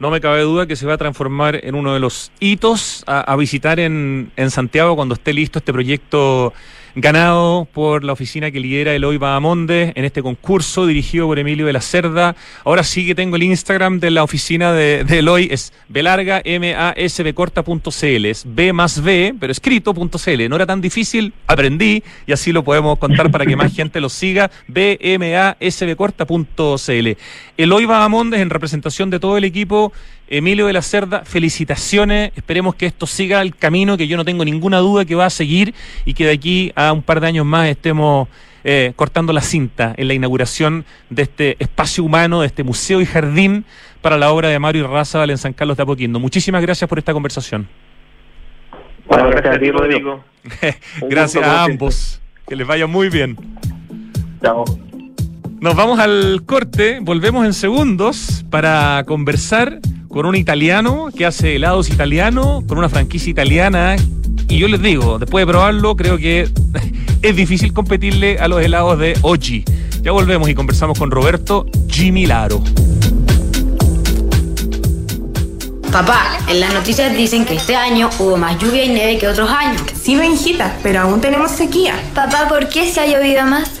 No me cabe duda que se va a transformar en uno de los hitos a, a visitar en, en Santiago cuando esté listo este proyecto ganado por la oficina que lidera Eloy Bahamonde en este concurso dirigido por Emilio de la Cerda. Ahora sí que tengo el Instagram de la oficina de, Eloy, es belarga, m a s b corta.cl, es b más b, pero escrito.cl. No era tan difícil, aprendí y así lo podemos contar para que más gente lo siga, b m a s b corta.cl. Eloy Bahamonde en representación de todo el equipo Emilio de la Cerda, felicitaciones. Esperemos que esto siga el camino que yo no tengo ninguna duda que va a seguir y que de aquí un par de años más estemos eh, cortando la cinta en la inauguración de este espacio humano, de este museo y jardín para la obra de Mario Razabal en San Carlos de Apoquindo. Muchísimas gracias por esta conversación. Bueno, gracias a ti, Rodrigo. gracias a ambos. Que les vaya muy bien. Chao. Nos vamos al corte, volvemos en segundos para conversar con un italiano que hace helados italianos, con una franquicia italiana. Y yo les digo, después de probarlo, creo que es difícil competirle a los helados de Ochi. Ya volvemos y conversamos con Roberto Gimilaro. Papá, en las noticias dicen que este año hubo más lluvia y nieve que otros años. Sí, no, hijita, pero aún tenemos sequía. Papá, ¿por qué se ha llovido más?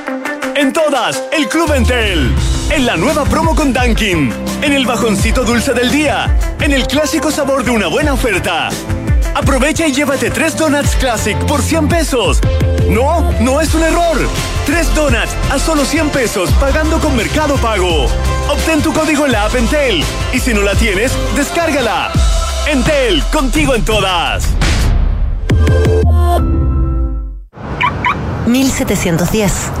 En todas, el Club Entel. En la nueva promo con Dunkin. En el bajoncito dulce del día. En el clásico sabor de una buena oferta. Aprovecha y llévate tres donuts Classic por 100 pesos. No, no es un error. Tres donuts a solo 100 pesos pagando con Mercado Pago. Obtén tu código en la app Entel. Y si no la tienes, descárgala. Entel, contigo en todas. 1710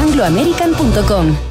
angloamerican.com.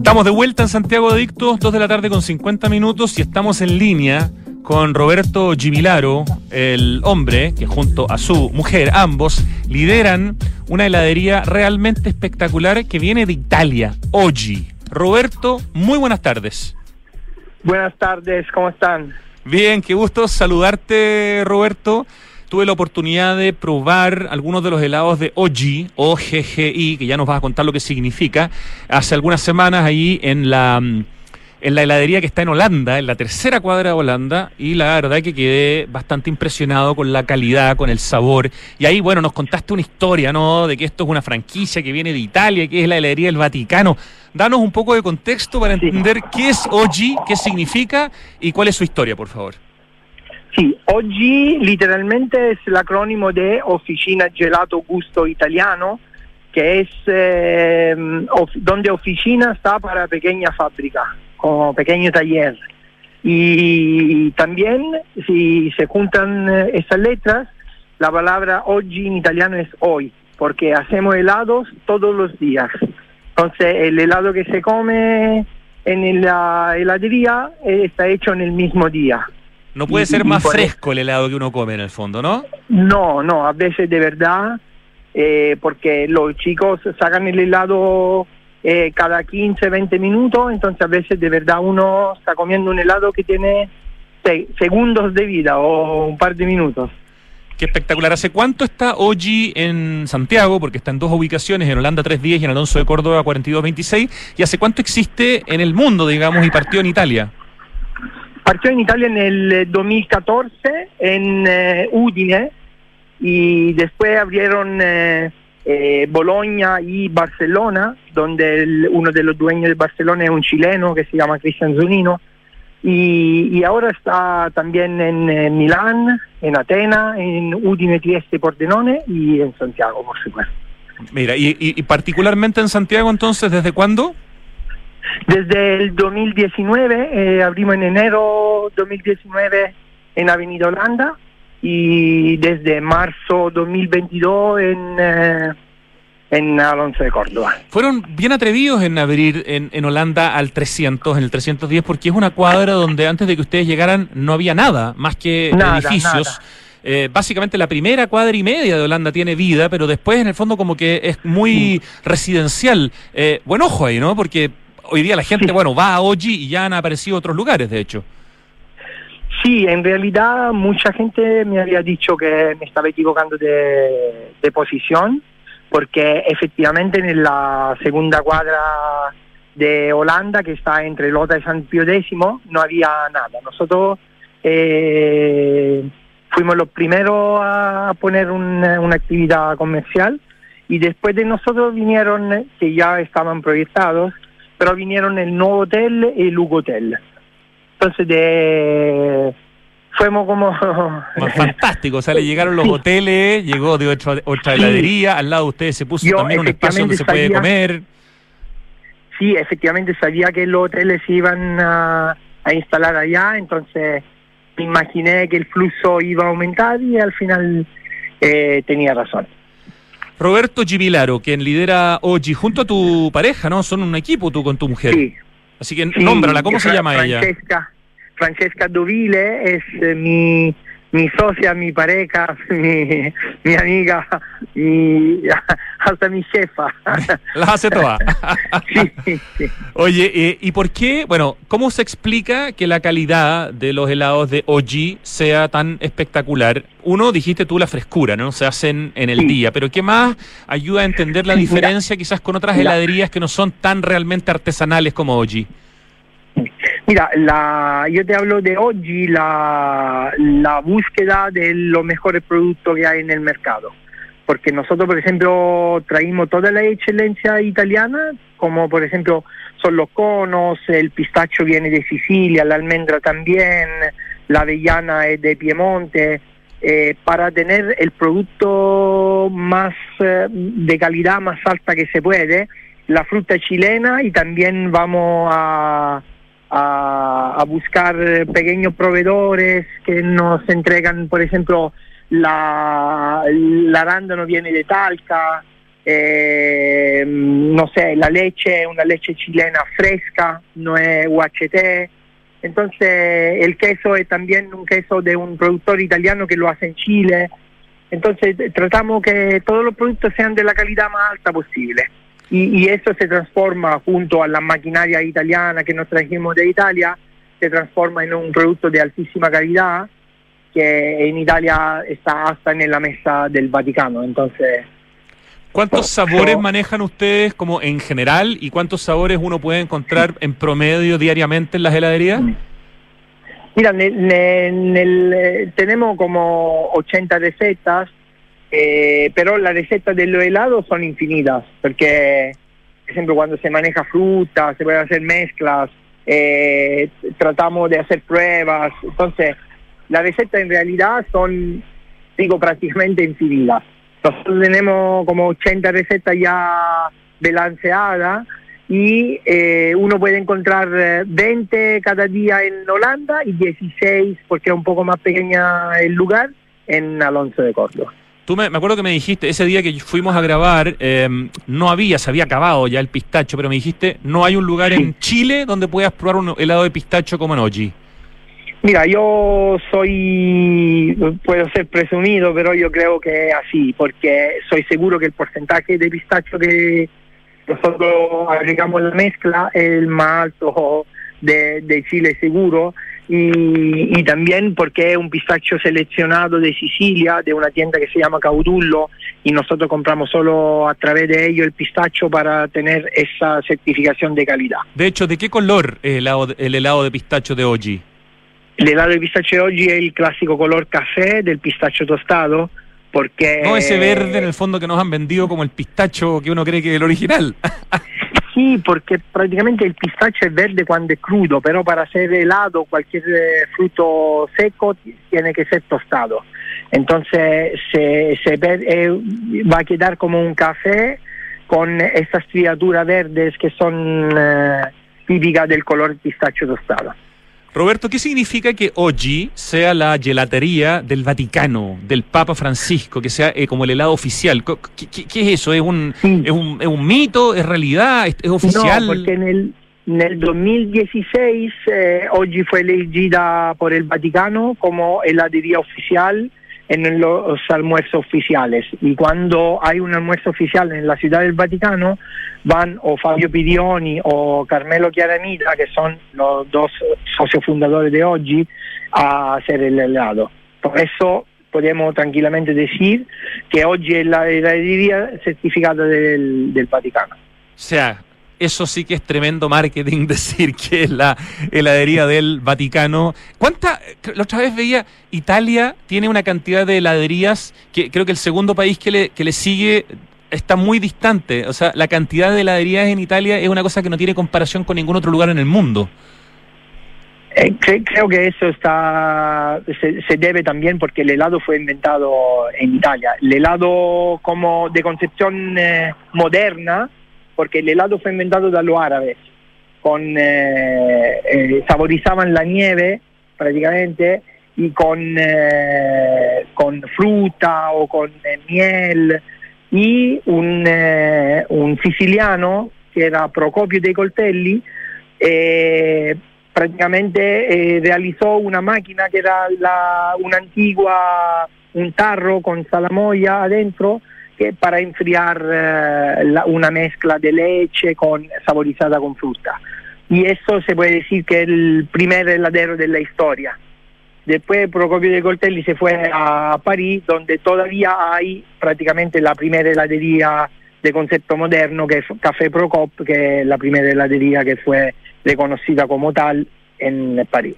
Estamos de vuelta en Santiago Adictos, 2 de la tarde con 50 minutos y estamos en línea con Roberto Gibilaro, el hombre que junto a su mujer, ambos, lideran una heladería realmente espectacular que viene de Italia, Oggi. Roberto, muy buenas tardes. Buenas tardes, ¿cómo están? Bien, qué gusto saludarte, Roberto tuve la oportunidad de probar algunos de los helados de OGI, OGGI, que ya nos vas a contar lo que significa, hace algunas semanas ahí en la mm, en la heladería que está en Holanda, en la tercera cuadra de Holanda, y la verdad que quedé bastante impresionado con la calidad, con el sabor. Y ahí, bueno, nos contaste una historia, ¿no? De que esto es una franquicia que viene de Italia, que es la heladería del Vaticano. Danos un poco de contexto para entender qué es OGI, qué significa y cuál es su historia, por favor. Sí, oggi literalmente es el acrónimo de Oficina Gelato Gusto Italiano, que es eh, donde oficina está para pequeña fábrica, como pequeño taller. Y también si se juntan eh, esas letras, la palabra oggi en italiano es hoy, porque hacemos helados todos los días. Entonces el helado que se come en la heladería eh, está hecho en el mismo día. No puede ser más fresco el helado que uno come en el fondo, ¿no? No, no, a veces de verdad, eh, porque los chicos sacan el helado eh, cada 15, 20 minutos, entonces a veces de verdad uno está comiendo un helado que tiene segundos de vida o un par de minutos. Qué espectacular. ¿Hace cuánto está Oji en Santiago? Porque está en dos ubicaciones, en Holanda 310 y en Alonso de Córdoba 4226. ¿Y hace cuánto existe en el mundo, digamos, y partió en Italia? Partió en Italia en el 2014 eh, en eh, Udine y después abrieron eh, eh, Bologna y Barcelona, donde uno de los dueños de Barcelona es un chileno que se llama Cristian Zunino. Y, ahora está también en, Milán, en Atenas, en Udine, Trieste, Pordenone y en Santiago, por supuesto. Mira, y particularmente en Santiago entonces, ¿desde cuándo? Desde el 2019, eh, abrimos en enero 2019 en Avenida Holanda y desde marzo 2022 en, eh, en Alonso de Córdoba. Fueron bien atrevidos en abrir en, en, Holanda al 300, en el 310, porque es una cuadra donde antes de que ustedes llegaran no había nada, más que edificios. Eh, básicamente la primera cuadra y media de Holanda tiene vida, pero después en el fondo como que es muy residencial. Eh, buen ojo ahí, ¿no? Porque hoy día la gente, bueno, va a Oji y ya han aparecido otros lugares, de hecho. Sí, en realidad mucha gente me había dicho que me estaba equivocando de, posición, porque efectivamente en la segunda cuadra de Holanda, que está entre Lota y San Pío X, no había nada. Nosotros eh, fuimos los primeros a poner una, una actividad comercial y después de nosotros vinieron, que ya estaban proyectados, pero vinieron el nuevo hotel y el Hugo Hotel. Entonces, de, fuimos como... Fantástico, o sea, le llegaron los hoteles, llegó de otra, otra heladería, al lado de ustedes se puso también un espacio donde se puede comer. Sí, efectivamente sabía que los hoteles se iban a, instalar allá, entonces me imaginé que el flujo iba a aumentar y al final eh, tenía razón. Roberto Gibilaro, quien lidera Oji, junto a tu pareja, ¿no? Son un equipo tú con tu mujer. Sí. Así que nómbrala, ¿cómo se llama ella? Francesca Dovile es eh, mi, mi socia, mi pareja, mi, mi amiga, mi, hasta mi jefa. Las hace todas. Oye, eh, ¿y por qué? Bueno, ¿cómo se explica que la calidad de los helados de OG sea tan espectacular? Uno, dijiste tú la frescura, ¿no? Se hacen en el día, pero ¿qué más ayuda a entender la diferencia quizás con otras heladerías que no son tan realmente artesanales como OG? Mira, la, yo te hablo de hoy, la, la búsqueda de los mejores productos que hay en el mercado. Porque nosotros, por ejemplo, traímos toda la excelencia italiana, como por ejemplo son los conos, el pistacho viene de Sicilia, la almendra también, la avellana es de Piemonte, eh, para tener el producto más eh, de calidad más alta que se puede, la fruta chilena y también vamos a a, buscar pequeños proveedores que nos entregan, por ejemplo, la, la arándano viene de Talca, eh, no sé, la leche, una leche chilena fresca, no es UHT. Entonces el queso es también un queso de un productor italiano que lo hace en Chile. Entonces tratamos que todos los productos sean de la calidad más alta posible y, eso se transforma junto a la maquinaria italiana que nos trajimos de Italia, se transforma en un producto de altísima calidad que en Italia está hasta en la mesa del Vaticano. Entonces, ¿Cuántos sabores manejan ustedes como en general y cuántos sabores uno puede encontrar en promedio diariamente en las heladerías? Mira, eh, tenemos como 80 recetas eh, pero las recetas de los helados son infinitas, porque, por ejemplo, cuando se maneja fruta, se pueden hacer mezclas, eh, tratamos de hacer pruebas, entonces las recetas en realidad son, digo, prácticamente infinitas. Nosotros tenemos como 80 recetas ya balanceadas y eh, uno puede encontrar 20 cada día en Holanda y 16, porque es un poco más pequeña el lugar, en Alonso de Córdoba. Tú me, acuerdo que me dijiste, ese día que fuimos a grabar, em, no había, se había acabado ya el pistacho, pero me dijiste, no hay un lugar en Chile donde puedas probar un helado de pistacho como en Oji. Mira, yo soy, puedo ser presumido, pero yo creo que así, porque soy seguro que el porcentaje de pistacho que nosotros agregamos la mezcla es el más alto de, de Chile seguro y, también porque es un pistacho seleccionado de Sicilia, de una tienda que se llama Caudullo, y nosotros compramos solo a través de ello el pistacho para tener esa certificación de calidad. De hecho, ¿de qué color es el helado, el helado de pistacho de Oji? El helado de pistacho de Oji es el clásico color café del pistacho tostado, porque... No ese verde en el fondo que nos han vendido como el pistacho que uno cree que es el original. Sí, porque prácticamente el pistacho es verde cuando es crudo, pero para ser helado cualquier eh, fruto seco tiene que ser tostado. Entonces se, se eh, va a quedar como un café con estas criaturas verdes que son eh, típicas del color pistacho tostado. Roberto, ¿qué significa que Oggi sea la gelatería del Vaticano, del Papa Francisco, que sea eh, como el helado oficial? ¿Qué, es eso? ¿Es un, es un, ¿Es un mito? ¿Es realidad? ¿Es, oficial? No, porque en el, en el 2016 eh, Oggi fue elegida por el Vaticano como heladería oficial en los almuerzos oficiales. Y cuando hay un almuerzo oficial en la Ciudad del Vaticano, van o Fabio Pidioni o Carmelo Chiaramita, que son los dos socios fundadores de Oggi, a hacer el helado. Por eso podemos tranquilamente decir que Oggi es la heladería certificada del, del Vaticano. O sea, eso sí que es tremendo marketing decir que es la heladería del Vaticano. ¿Cuánta? La otra vez veía, Italia tiene una cantidad de heladerías que creo que el segundo país que le, que le sigue está muy distante. O sea, la cantidad de heladerías en Italia es una cosa que no tiene comparación con ningún otro lugar en el mundo. Eh, cre- creo que eso está se, se debe también porque el helado fue inventado en Italia. El helado como de concepción eh, moderna, porque el helado fue inventado de los árabes. Con eh, eh, saborizaban la nieve prácticamente y con eh, con fruta o con eh, miel y un, un siciliano que era Procopio dei Coltelli prácticamente realizó una máquina que era la, una antigua, un tarro con salamoya adentro que para enfriar eh, la- una mezcla de leche con, saborizada con fruta. Y eso se puede decir que es el primer heladero de la historia. Después Procopio de Coltelli se fue a París, donde todavía hay prácticamente la primera heladería de concepto moderno, que es Café Procop, que es la primera heladería que fue reconocida como tal en París.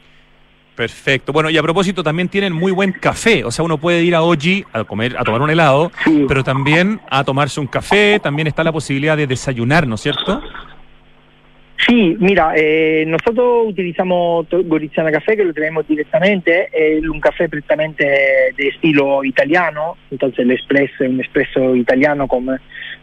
Perfecto. Bueno, y a propósito, también tienen muy buen café. O sea, uno puede ir a Oji a comer, a tomar un helado, pero también a tomarse un café. También está la posibilidad de desayunar, ¿no es cierto? Sí, mira, eh, nosotros utilizamos Goriziana Café, que lo tenemos directamente, es un café prettamente de estilo italiano, entonces el espresso es un espresso italiano como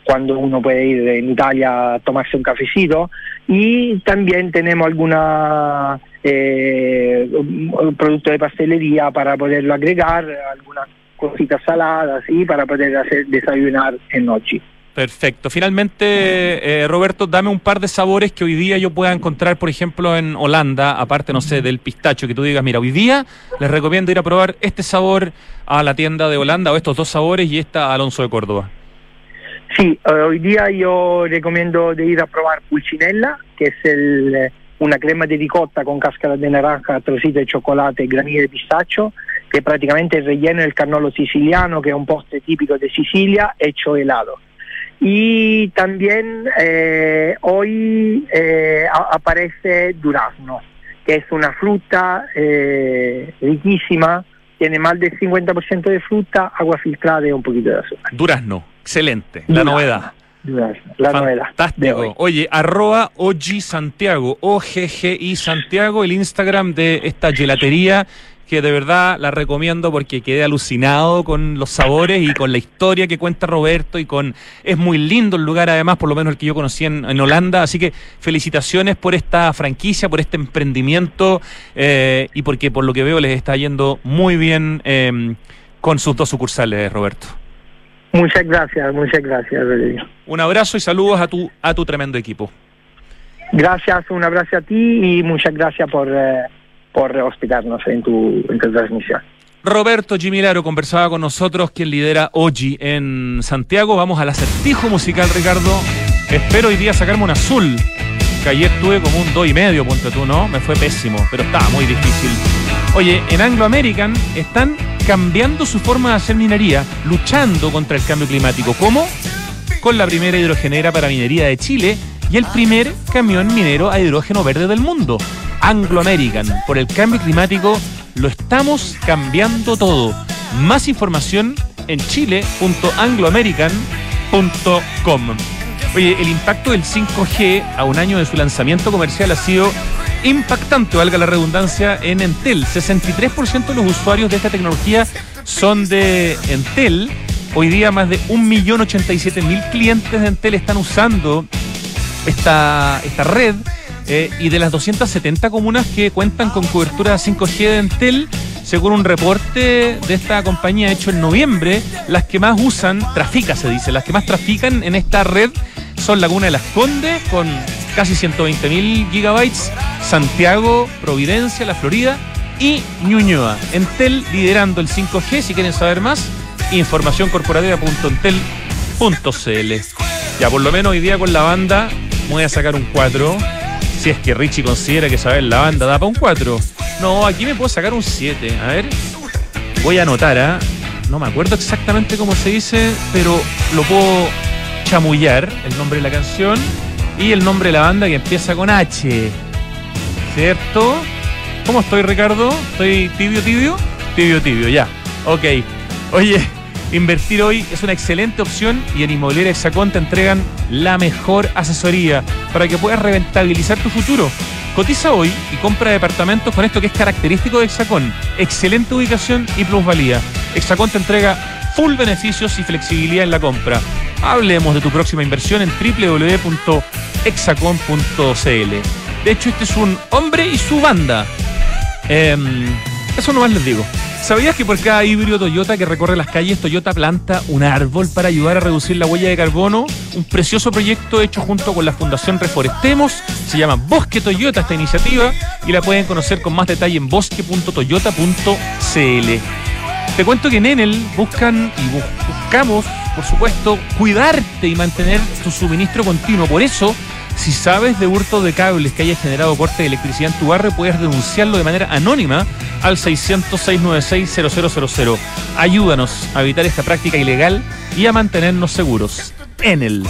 cuando uno puede ir en Italia a tomarse un cafecito, y también tenemos alguna eh, un- producto de pastelería para poderlo agregar, algunas cositas saladas y para poder hacer desayunar en noche. Perfecto. Finalmente, eh, Roberto, dame un par de sabores que hoy día yo pueda encontrar, por ejemplo, en Holanda, aparte, no sé, del pistacho, que tú digas, mira, hoy día les recomiendo ir a probar este sabor a la tienda de Holanda, o estos dos sabores, y esta a Alonso de Córdoba. Sí, eh, hoy día yo recomiendo de ir a probar Pulcinella, que es el, eh, una crema de ricotta con cáscara de naranja, trocito de chocolate granilla de pistacho, que prácticamente es relleno del cannolo siciliano, que es un postre típico de Sicilia, hecho helado. Y también eh, hoy eh, aparece durazno, que es una fruta eh, riquísima, tiene más del 50% de fruta, agua filtrada y un poquito de azúcar. Durazno, excelente, la Durazno. novedad. La novedad. Fantástico. Oye, arroba OG Santiago, OGGI Santiago, el Instagram de esta gelatería que de verdad la recomiendo porque quedé alucinado con los sabores y con la historia que cuenta Roberto y con es muy lindo el lugar además, por lo menos el que yo conocí en, en Holanda, así que felicitaciones por esta franquicia, por este emprendimiento eh, y porque por lo que veo les está yendo muy bien eh, con sus dos sucursales, Roberto. Muchas gracias, muchas gracias. Un abrazo y saludos a tu, a tu tremendo equipo. Gracias, un abrazo a ti y muchas gracias por, eh, por hospitarnos en tu, en tu transmisión. Roberto Gimilaro conversaba con nosotros, quien lidera Oji en Santiago. Vamos al acertijo musical, Ricardo. Espero hoy día sacarme un azul. Que ayer tuve como un 2 y medio, ponte tú, ¿no? Me fue pésimo, pero estaba muy difícil. Oye, en Anglo American están cambiando su forma de hacer minería, luchando contra el cambio climático. ¿Cómo? Con la primera hidrogenera para minería de Chile y el primer camión minero a hidrógeno verde del mundo. Anglo American. Por el cambio climático lo estamos cambiando todo. Más información en chile.angloamerican.com. Oye, el impacto del 5G a un año de su lanzamiento comercial ha sido impactante, valga la redundancia, en Entel. 63% de los usuarios de esta tecnología son de Entel. Hoy día más de 1.087.000 clientes de Entel están usando esta, esta red eh, y de las 270 comunas que cuentan con cobertura 5G de Entel, según un reporte de esta compañía hecho en noviembre, las que más usan, trafica se dice, las que más trafican en esta red son Laguna de las Condes con casi 120.000 gigabytes, Santiago, Providencia, La Florida y Ñuñoa. Entel liderando el 5G, si quieren saber más, informacióncorporativa.entel.cl. Ya por lo menos hoy día con la banda voy a sacar un 4. Si es que Richie considera que saber la banda da para un 4. No, aquí me puedo sacar un 7. A ver. Voy a anotar, ¿ah? No me acuerdo exactamente cómo se dice, pero lo puedo chamullar, el nombre de la canción y el nombre de la banda que empieza con H. ¿Cierto? ¿Cómo estoy, Ricardo? ¿Estoy tibio, tibio? Tibio, tibio, ya. Ok. Oye, invertir hoy es una excelente opción y en Inmobiliaria Hexacón te entregan la mejor asesoría para que puedas rentabilizar tu futuro. Cotiza hoy y compra departamentos con esto que es característico de Hexacón. Excelente ubicación y plusvalía. Hexacón te entrega full beneficios y flexibilidad en la compra. Hablemos de tu próxima inversión en www.hexacon.cl. De hecho, este es un hombre y su banda. Em, eso nomás les digo. ¿Sabías que por cada híbrido Toyota que recorre las calles, Toyota planta un árbol para ayudar a reducir la huella de carbono? Un precioso proyecto hecho junto con la Fundación Reforestemos. Se llama Bosque Toyota esta iniciativa y la pueden conocer con más detalle en bosque.toyota.cl. Te cuento que en Enel buscan y buscamos, por supuesto, cuidarte y mantener tu suministro continuo. Por eso, si sabes de hurto de cables que haya generado corte de electricidad en tu barrio, puedes denunciarlo de manera anónima al 600-696-0000. Ayúdanos a evitar esta práctica ilegal y a mantenernos seguros. Enel.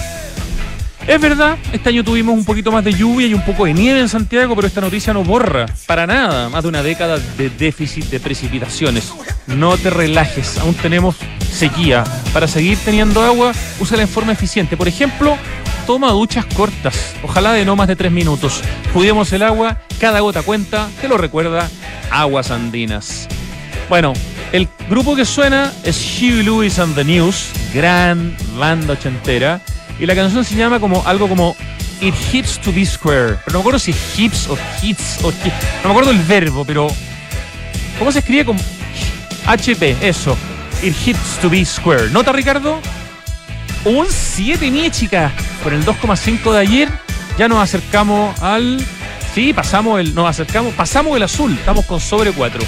Es verdad, este año tuvimos un poquito más de lluvia y un poco de nieve en Santiago, pero esta noticia no borra para nada más de una década de déficit de precipitaciones. No te relajes, aún tenemos sequía. Para seguir teniendo agua, úsala en forma eficiente. Por ejemplo, toma duchas cortas, ojalá de no más de tres minutos. Cuidemos el agua, cada gota cuenta, te lo recuerda Aguas Andinas. Bueno, el grupo que suena es Huey Lewis and the News, gran banda ochentera. Y la canción se llama como algo como It Hits to Be Square. Pero no me acuerdo si hips o hits o hit. No me acuerdo el verbo, pero. ¿Cómo se escribe con HP? Eso. It Hits to Be Square. ¿Nota, Ricardo? Un 7, mi chica. Con el 2,5 de ayer, ya nos acercamos al. Sí, pasamos el. Nos acercamos. Pasamos el azul. Estamos con sobre 4.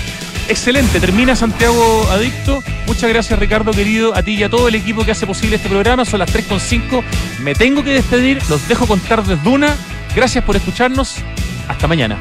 Excelente, termina Santiago Adicto. Muchas gracias Ricardo querido, a ti y a todo el equipo que hace posible este programa. Son las 3.5. Me tengo que despedir, los dejo con Tardes Duna. Gracias por escucharnos. Hasta mañana.